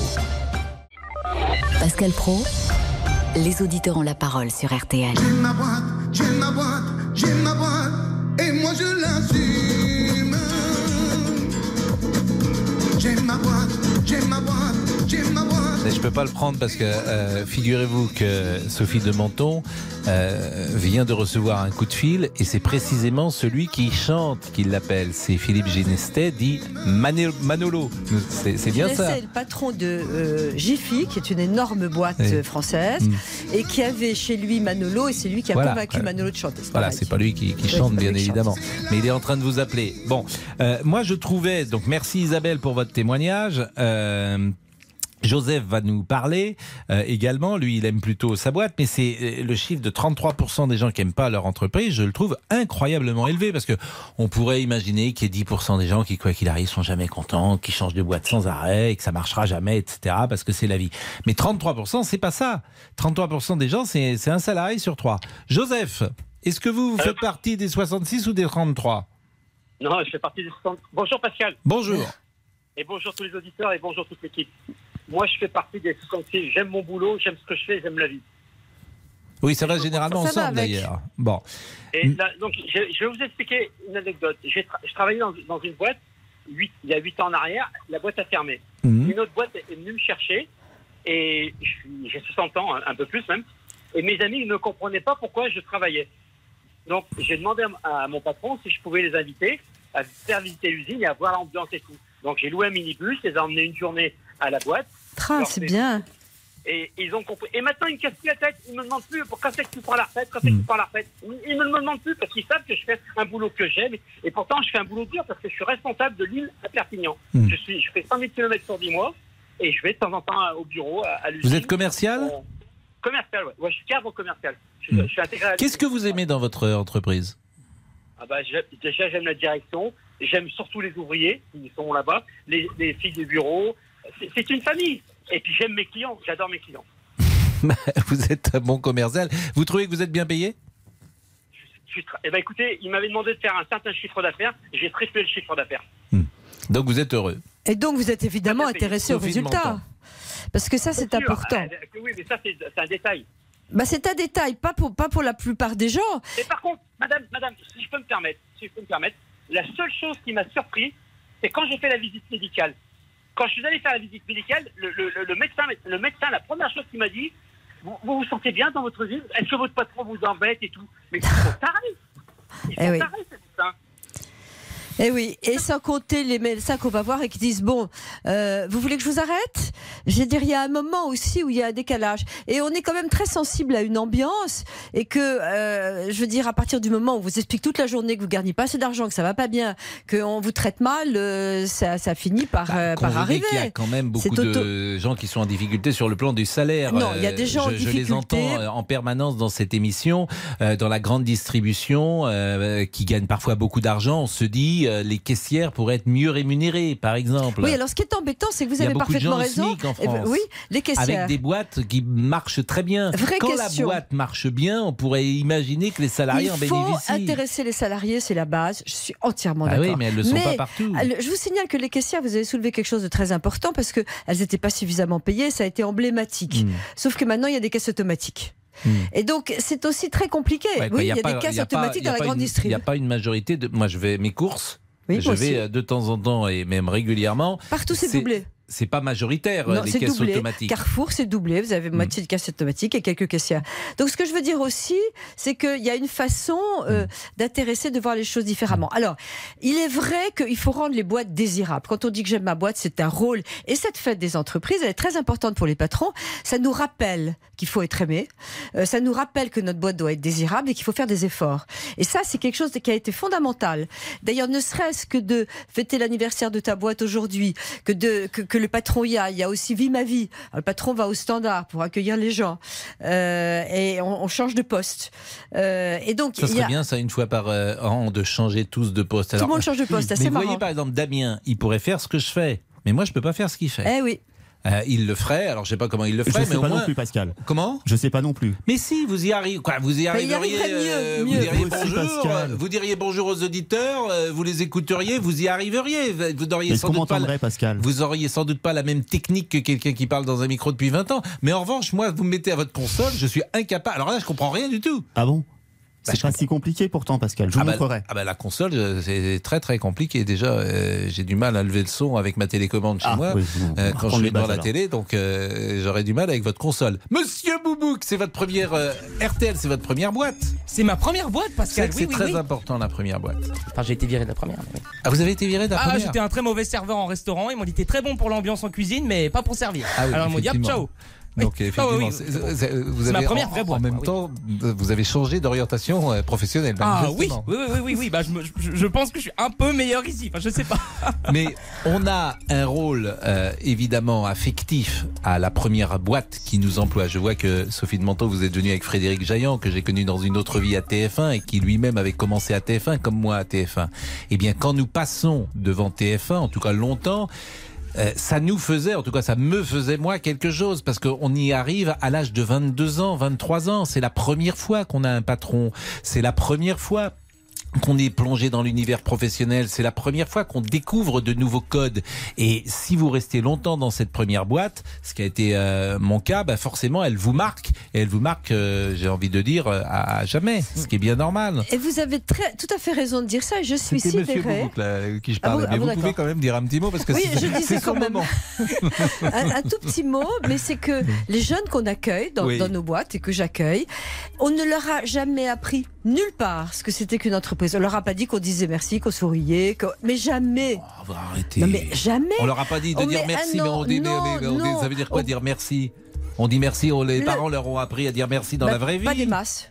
Pascal Pro, les auditeurs ont la parole sur RTL. J'ai ma boîte, j'ai ma boîte, j'ai ma boîte, et moi je l'assume. J'ai ma boîte, j'ai ma boîte, j'ai ma boîte. Mais je peux pas le prendre parce que euh, figurez-vous que Sophie de Menton euh, vient de recevoir un coup de fil et c'est précisément celui qui chante qui l'appelle. C'est Philippe Genestet, dit Manolo. C'est bien ça. C'est le patron de euh, Jiffy, qui est une énorme boîte Oui. euh, française, Mm. et qui avait chez lui Manolo, et c'est lui qui a Voilà. convaincu. Manolo de chanter. Voilà, c'est pas lui qui, chante, bien chante. évidemment. Mais il est en train de vous appeler. Bon, euh, moi je trouvais, donc merci Isabelle pour votre témoignage. Euh, Joseph va nous parler euh, également. Lui, il aime plutôt sa boîte, mais c'est euh, le chiffre de 33% des gens qui aiment pas leur entreprise. Je le trouve incroyablement élevé parce que on pourrait imaginer qu'il y ait 10% des gens qui, quoi qu'il arrive, sont jamais contents, qui changent de boîte sans arrêt et que ça marchera jamais, etc. Parce que c'est la vie. Mais 33%, c'est pas ça. 33% des gens, c'est c'est un salarié sur trois. Joseph, est-ce que vous, vous faites partie des 66 ou des 33 Non, je fais partie des 60. Bonjour Pascal. Bonjour. Et bonjour tous les auditeurs et bonjour toute l'équipe. Moi, je fais partie des 66. J'aime mon boulot, j'aime ce que je fais, j'aime la vie. Oui, ça va généralement Ça ensemble d'ailleurs. Bon. Et là, donc, je, je vais vous expliquer une anecdote. J'ai tra- je travaillais dans, dans une boîte il y a 8 ans en arrière. La boîte a fermé. Mhm. Une autre boîte est venue me chercher et j'ai 60 ans, un, un peu plus même. Et mes amis ne comprenaient pas pourquoi je travaillais. Donc, j'ai demandé à, à mon patron si je pouvais les inviter à faire visiter l'usine et à voir l'ambiance et tout. Donc j'ai loué un minibus, les ai emmenés une journée à la boîte. C'est bien. Et ils ont compris. Et maintenant, ils me cassent plus la tête. Ils me demandent plus pour quand c'est que tu prends la retraite, quand c'est que tu prends la retraite. Ils ne me demandent plus parce qu'ils savent que je fais un boulot que j'aime. Et pourtant, je fais un boulot dur parce que je suis responsable de l'île à Perpignan. Mm. Je, suis, je fais 100 000 km sur 10 mois et je vais de temps en temps au bureau, à, à l'usine. Vous êtes commercial? Euh, Commercial, ouais. ouais. Je suis cadre commercial. Je, Mm. je suis intégré à la Qu'est-ce que vous aimez dans votre entreprise? Ah bah, déjà, j'aime la direction. J'aime surtout les ouvriers qui sont là-bas, les, les filles du bureau. C'est- une famille. Et puis j'aime mes clients. J'adore mes clients. Vous êtes un bon commercial. Vous trouvez que vous êtes bien payé? Je Eh ben, écoutez, il m'avait demandé de faire un certain chiffre d'affaires. J'ai triplé le chiffre d'affaires. Donc vous êtes heureux. Et donc, vous êtes évidemment intéressé aux résultats. Parce que ça, c'est important. Ah, euh, oui, mais ça, c'est c'est un détail. Bah, c'est un détail, pas pour, pas pour la plupart des gens. Et par contre, madame, madame, si je peux me permettre, si je peux me permettre, la seule chose qui m'a surpris, c'est quand j'ai fait la visite médicale. Quand je suis allé faire la visite médicale, le, le- le- le médecin, le médecin, la première chose qu'il m'a dit, vous, vous vous sentez bien dans votre vie Est-ce que votre patron vous embête et tout? Mais ils sont tarés. Ils sont Eh oui. tarés, ces médecins. Eh oui, et sans compter les médecins qu'on va voir et qui disent bon, euh, vous voulez que je vous arrête? J'ai dire, il y a un moment aussi où il y a un décalage, et on est quand même très sensible à une ambiance, et que euh, je veux dire, à partir du moment où on vous explique toute la journée que vous gagnez pas assez d'argent, que ça va pas bien, qu'on vous traite mal, euh, ça, ça finit par, euh, Qu'on par arriver. qu'il y a quand même beaucoup de gens qui sont en difficulté sur le plan du salaire. Non, il y a Euh, des gens en je, je les difficulté. entends euh, en permanence dans cette émission, euh, dans la grande distribution, euh, qui gagnent parfois beaucoup d'argent. On se dit, euh, les caissières pourraient être mieux rémunérées, par exemple. Oui, alors ce qui est embêtant, c'est que vous Il y a avez beaucoup de gens parfaitement raison. En Eh ben, France. oui, les caissières. Avec des boîtes qui marchent très bien. Vraie Quand question. la boîte marche bien, on pourrait imaginer que les salariés Il en faut bénéficient. intéresser les salariés, c'est la base. Je suis entièrement Ah d'accord. oui, mais elles le sont pas partout. euh, Je vous signale que les caissières, vous avez soulevé quelque chose de très important parce que elles n'étaient pas suffisamment payées. Ça a été emblématique. Hmm. Sauf que maintenant, il y a des caisses automatiques. Et donc, c'est aussi très compliqué. Ouais, oui, il y a, des caisses y a pas- automatiques y a dans la grande une- Il distribution. n'y a pas une majorité de. Moi, je vais mes courses. Oui, je vais aussi. euh, de temps en temps et même régulièrement. Partout, c'est doublé. C'est pas majoritaire euh, Non, les c'est caisses doublé. automatiques. Carrefour, c'est doublé. Vous avez moitié de caisses automatiques et quelques caissières. Donc, ce que je veux dire aussi, c'est qu'il y a une façon euh, Hmm. d'intéresser, de voir les choses différemment. Alors, il est vrai qu'il faut rendre les boîtes désirables. Quand on dit que j'aime ma boîte, c'est un rôle. Et cette fête des entreprises, elle est très importante pour les patrons. Ça nous rappelle qu'il faut être aimé. Euh, ça nous rappelle que notre boîte doit être désirable et qu'il faut faire des efforts. Et ça, c'est quelque chose qui a été fondamental. D'ailleurs, ne serait-ce que de fêter l'anniversaire de ta boîte aujourd'hui, que, de, que, que le patron y aille. Il y a aussi Vie ma vie. Alors, le patron va au standard pour accueillir les gens. Euh, et on, on change de poste. Euh, et donc, Ça il y serait a... bien, ça, une fois par euh, an, de changer tous de poste. Tout le monde change de poste, Mais assez vous voyez, marrant. par exemple, Damien, il pourrait faire ce que je fais. Mais moi, je peux pas faire ce qu'il fait. Eh oui. Euh, il le ferait, alors je sais pas comment il le Je ferait, sais mais au pas moins. non plus, Pascal. Comment? Je sais pas non plus. Mais si, vous y arrivez. Quoi, vous y arriveriez. mieux, euh, mieux. Vous diriez Vous bonjour. Pascal. euh, Vous diriez bonjour aux auditeurs. euh, Vous les écouteriez. Vous y arriveriez. Vous auriez Mais sans comment doute pas. la- Pascal Vous auriez sans doute pas la même technique que quelqu'un qui parle dans un micro depuis 20 ans. Mais en revanche, moi, vous me mettez à votre console, je suis incapable. Alors là, je comprends rien du tout. Ah bon? C'est pas si compliqué pourtant, Pascal. Je vous ah bah, montrerai. ah bah, la console, euh, c'est très très compliqué. Déjà, euh, j'ai du mal à lever le son avec ma télécommande chez Ah, moi oui, euh, quand je les devant la alors. télé, donc euh, j'aurais du mal avec votre console. Monsieur Boubouk, c'est votre première euh, RTL, c'est votre première boîte. C'est ma première boîte, Pascal. Oui, c'est oui, très oui. important la première boîte. Enfin, j'ai été viré de la première. oui. Ah, vous avez été viré de la Ah, première j'étais un très mauvais serveur en restaurant. Ils m'ont dit t'es très bon pour l'ambiance en cuisine, mais pas pour servir. Ah oui, Alors ils m'ont dit ciao. Donc Oui. effectivement, Ah oui, oui. c'est- vous C'est ma avez première en, vraie en boîte, même oui. temps, vous avez changé d'orientation euh, professionnelle. Ah oui, oui, oui, oui, oui. Bah, je- je pense que je suis un peu meilleur ici. Enfin, je sais pas. Mais on a un rôle euh, évidemment affectif à la première boîte qui nous emploie. Je vois que Sophie de Manteau, vous êtes venue avec Frédéric Jaillant, que j'ai connu dans une autre vie à TF1 et qui lui-même avait commencé à TF1 comme moi à TF1. Eh bien, quand nous passons devant TF1, en tout cas longtemps, euh, ça nous faisait, en tout cas ça me faisait moi quelque chose, parce qu'on y arrive à l'âge de 22 ans, 23 ans. C'est la première fois qu'on a un patron. C'est la première fois qu'on est plongé dans l'univers professionnel, c'est la première fois qu'on découvre de nouveaux codes. Et si vous restez longtemps dans cette première boîte, ce qui a été euh, mon cas, bah forcément, elle vous marque. Et elle vous marque, euh, j'ai envie de dire, euh, à, à jamais, ce qui est bien normal. Et vous avez très, tout à fait raison de dire ça. et Je suis C'était Monsieur. Boubouk, là, qui je Ah parlais. ah Mais bon, vous pouvez quand même dire un petit mot parce que Oui, c'est quand même. un, un tout petit mot, mais c'est que les jeunes qu'on accueille dans, Oui. dans nos boîtes et que j'accueille, on ne leur a jamais appris nulle part ce que c'était qu'une entreprise. L'entreprise. On leur a pas dit qu'on disait merci, qu'on souriait, mais jamais. Oh, arrêtez. Non, mais jamais. On leur a pas dit de On dire merci, ah mais on dit, non, mais on dit- non. ça veut dire quoi dire merci? On dit merci, on- les Le- parents leur ont appris à dire merci dans Bah, la vraie vie. Pas des masses.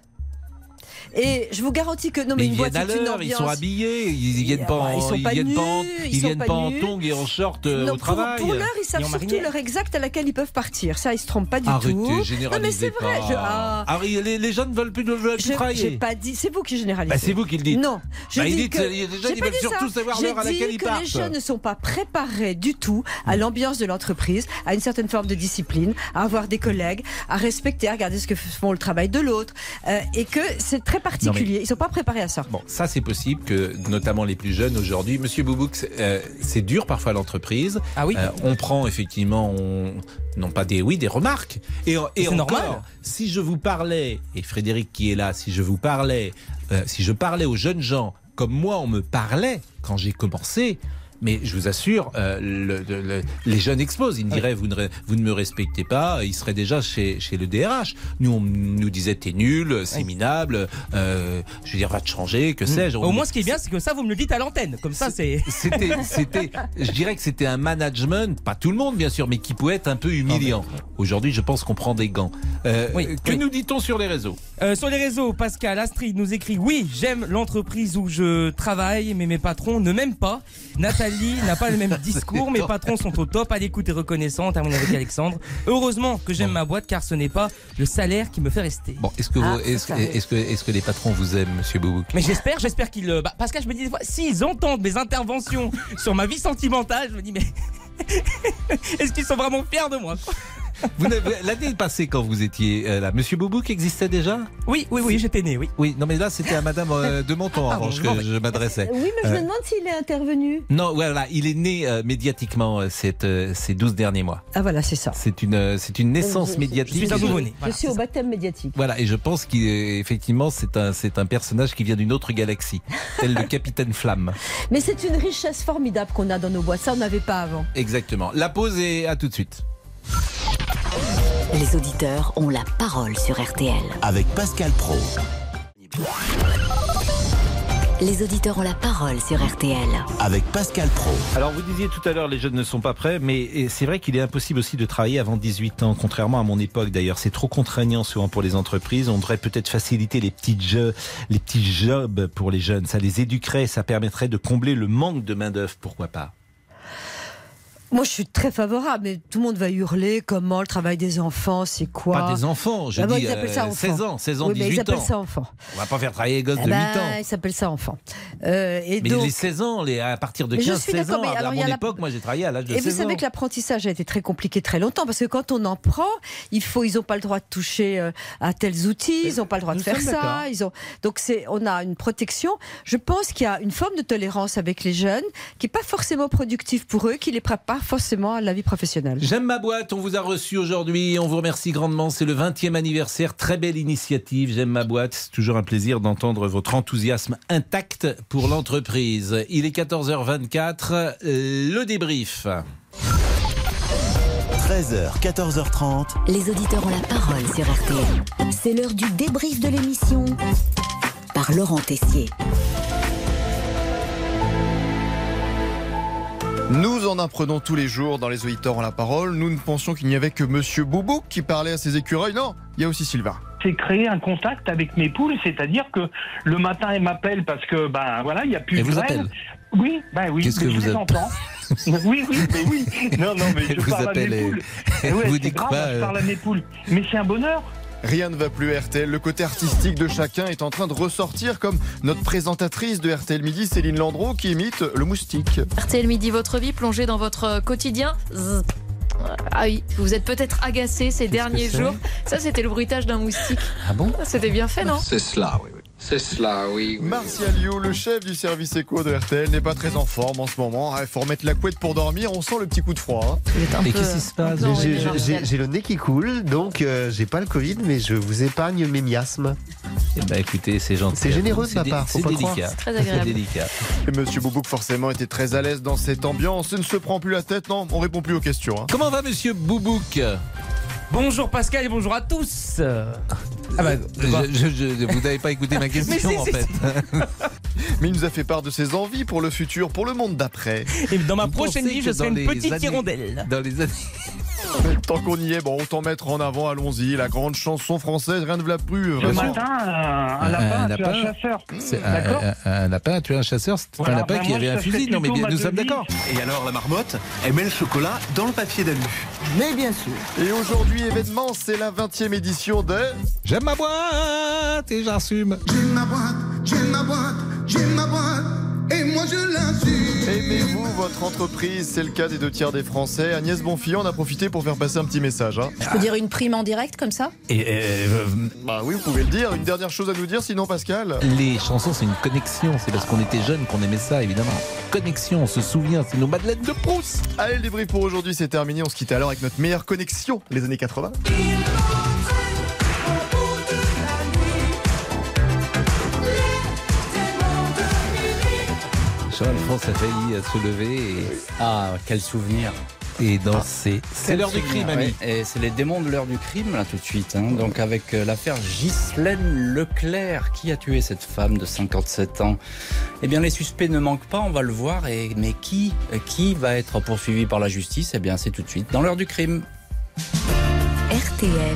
Et je vous garantis que non mais, mais une ils boîte viennent à c'est une l'heure, ils sont habillés, ils, ils viennent pas bah, en, ils sont pas viennent pas en, nus, ils ils sont viennent pas pas en tongs et en short euh, Non, au pour, travail. pour l'heure, ils savent surtout l'heure exacte à laquelle ils peuvent partir. Ça, ils se trompent pas du Arrêtez, tout. non mais c'est vrai. pas. Je, ah, Ah, les, les jeunes veulent plus, veulent plus je- travailler. j'ai pas dit. C'est vous qui généralisez. Bah, c'est vous qui le dites. Non, je Bah, ils dis disent, que euh, les jeunes, ils pas veulent surtout savoir l'heure à laquelle ils que partent. les jeunes ne sont pas préparés du tout à l'ambiance de l'entreprise, à une certaine forme de discipline, à avoir des collègues, à respecter, à regarder ce que font le travail de l'autre, euh, et que c'est très particulier. Ils sont pas préparés à ça. Bon, ça c'est possible que, notamment les plus jeunes aujourd'hui, Monsieur Boubouk, c'est euh, c'est dur parfois l'entreprise. Ah oui. Euh, on prend effectivement, on, non pas des oui, des remarques. Et, et C'est encore, normal. si je vous parlais, et Frédéric qui est là, si je vous parlais, euh, si je parlais aux jeunes gens comme moi on me parlait quand j'ai commencé. Mais je vous assure, euh, le- le- le- les jeunes explosent. Ils me diraient, vous ne, vous ne me respectez pas, ils seraient déjà chez, chez le DRH. Nous, on nous disait, t'es nul, c'est minable, euh, je veux dire, va te changer, que sais-je. Au moins, ce qui est bien, c'est que ça, vous me le dites à l'antenne. Comme ça, c'est. C'était, c'était, je dirais que c'était un management, pas tout le monde bien sûr, mais qui pouvait être un peu humiliant. Aujourd'hui, je pense qu'on prend des gants. Euh, Oui, que oui. nous dit-on sur les réseaux? Sur les réseaux, Pascal Astrid nous écrit Oui, j'aime l'entreprise où je travaille, mais mes patrons ne m'aiment pas. Nathalie n'a pas le même discours, mes patrons sont au top, à l'écoute et reconnaissant. On termine avec Alexandre. Heureusement que j'aime ma boîte car ce n'est pas le salaire qui me fait rester. Bon, est-ce que, vous, Ah, est-ce, est-ce que, est-ce que les patrons vous aiment, Monsieur Boubouk Mais j'espère, j'espère qu'ils. euh, Bah, Pascal, je me dis des fois, s'ils entendent mes interventions sur ma vie sentimentale, je me dis, mais. Est-ce qu'ils sont vraiment fiers de moi quoi? Vous L'année passée, quand vous étiez euh, là, Monsieur Boubouk existait déjà? Oui, oui, oui, j'étais né, oui. Oui, non, mais là, c'était à Madame euh, de Menton, en Ah, revanche, bon, que je m'adressais. Oui, mais je me Euh, demande s'il est intervenu. Non, voilà, il est né euh, médiatiquement cette, euh, ces 12 derniers mois. Ah voilà, c'est ça. C'est une, euh, c'est une naissance Je- je- médiatique. Je, Et je- je suis au baptême médiatique. Voilà, et je pense qu'effectivement, c'est un, c'est un personnage qui vient d'une autre galaxie, tel le Capitaine Flamme. Mais c'est une richesse formidable qu'on a dans nos boîtes. Ça, on n'avait pas avant. Exactement. La pause et à tout de suite. Les auditeurs ont la parole sur RTL. Avec Pascal Pro. Les auditeurs ont la parole sur RTL. Avec Pascal Pro. Alors vous disiez tout à l'heure, les jeunes ne sont pas prêts, mais c'est vrai qu'il est impossible aussi de travailler avant 18 ans, contrairement à mon époque d'ailleurs. C'est trop contraignant souvent pour les entreprises. On devrait peut-être faciliter les petits jeux, les petits jobs pour les jeunes. Ça les éduquerait, ça permettrait de combler le manque de main d'œuvre. Pourquoi pas Moi, je suis très favorable, mais tout le monde va hurler comment le travail des enfants, c'est quoi? Pas des enfants, je Ah bon, dis ils appellent ça euh, enfant. 16 ans, 16 ans, Oui, mais 18 ils appellent ans. ça enfant. On va pas faire travailler les gosses Eh de 8 ben, ans. Ils s'appellent ça enfant. Euh, et Mais donc, les 16 ans, les, à partir de Mais je 15, suis 16 d'accord, ans, mais à alors, y mon la- époque, moi j'ai travaillé à l'âge de Et vous 16 savez ans. que l'apprentissage a été très compliqué très longtemps parce que quand on en prend, il faut, ils n'ont pas le droit de toucher euh, à tels outils, ils n'ont pas le droit de faire ça. Ils ont donc on a une protection. Je pense qu'il y a une forme de tolérance avec les jeunes qui est pas forcément productive pour eux, qui les prépare pas forcément à la vie professionnelle. J'aime ma boîte, on vous a reçu aujourd'hui, on vous remercie grandement, c'est le 20e anniversaire, très belle initiative, j'aime ma boîte, c'est toujours un plaisir d'entendre votre enthousiasme intact pour l'entreprise. Il est 14h24, euh, le débrief. 13h, 14h30. Les auditeurs ont la parole sur RTL. C'est l'heure du débrief de l'émission par Laurent Tessier. Nous en apprenons tous les jours dans les auditeurs en la parole. Nous ne pensions qu'il n'y avait que Monsieur Boubouk qui parlait à ses écureuils. Non, il y a aussi Sylvain. c'est créer un contact avec mes poules, c'est-à-dire que le matin elles m'appellent parce que ben voilà, il y a plus de vous Oui, ben oui, Qu'est-ce mais que je vous les appelez entends. oui, oui, mais oui. Non, non, mais je vous parle à mes poules. elles Et ouais, vous c'est disent grave, quoi, je euh parle à mes poules. Mais c'est un bonheur. Rien ne va plus RTL. Le côté artistique de chacun est en train de ressortir comme notre présentatrice de RTL Midi, Céline Landreau, qui imite le moustique. RTL Midi, votre vie plongée dans votre quotidien. Zzz. Ah oui, vous êtes peut-être agacé ces derniers jours. Ça, c'était le bruitage d'un moustique. Ah bon? C'était bien fait, non? C'est cela, oui. C'est cela, oui. oui. Martial Liu, le chef du service éco de RTL, n'est pas très en forme en ce moment. Il faut remettre la couette pour dormir, on sent le petit coup de froid. hein. Et qu'est-ce qui se passe J'ai- mais le nez qui coule, donc euh, j'ai pas le Covid, mais je vous épargne mes miasmes. Eh ben, écoutez, c'est gentil. C'est généreux de ma part, faut C'est pas délicat. très agréable. C'est délicat. Et Monsieur Boubouk, forcément, était très à l'aise dans cette ambiance. Il ne se prend plus la tête, non, on répond plus aux questions. hein. Comment va Monsieur Boubouk? Bonjour Pascal et bonjour à tous. Ah bah, Je- je- Vous n'avez pas écouté ma question si, en si, fait. mais il nous a fait part de ses envies pour le futur, pour le monde d'après. Et dans ma Vous prochaine vie, je serai une petite années- hirondelle. Dans les années. Tant qu'on y est, bon, autant mettre en avant, allons-y, la grande chanson française, rien ne va plus. Ce vraiment. matin, euh, un lapin a tué un chasseur. C'est un, D'accord un- un lapin a tué un chasseur, c'était Voilà, un lapin ben qui avait un fusil. Non, mais bien, nous sommes d'accord. Et alors la marmotte, elle met le chocolat dans le papier d'alu. Mais bien sûr. Et aujourd'hui, événement, c'est la 20e édition de. J'aime ma boîte et j'assume. J'aime ma boîte, j'aime ma boîte, j'aime ma boîte, et moi je l'assume. Aimez-vous votre entreprise C'est le cas des deux tiers des Français. Agnès Bonfillon en a profité pour faire passer un petit message. hein. Je peux dire une prime en direct comme ça? Et euh, Bah oui, vous pouvez le dire. Une dernière chose à nous dire, sinon Pascal? Les chansons, c'est une connexion. C'est parce qu'on était jeunes qu'on aimait ça, évidemment. Connexion, on se souvient, c'est nos madeleines de Proust. Allez, le débrief pour aujourd'hui, c'est terminé. On se quitte alors avec notre meilleure connexion, les années 80. Jean-Alphonse a failli se lever et, Ah, quel souvenir. et danser. C'est l'heure du crime, ami. Et c'est les démons de l'heure du crime, là, tout de suite. hein. Donc, avec euh, l'affaire Ghislaine Leclerc, qui a tué cette femme de 57 ans? Eh bien, les suspects ne manquent pas, on va le voir. Et, mais qui, euh, qui va être poursuivi par la justice? Eh bien, c'est tout de suite dans l'heure du crime. RTL.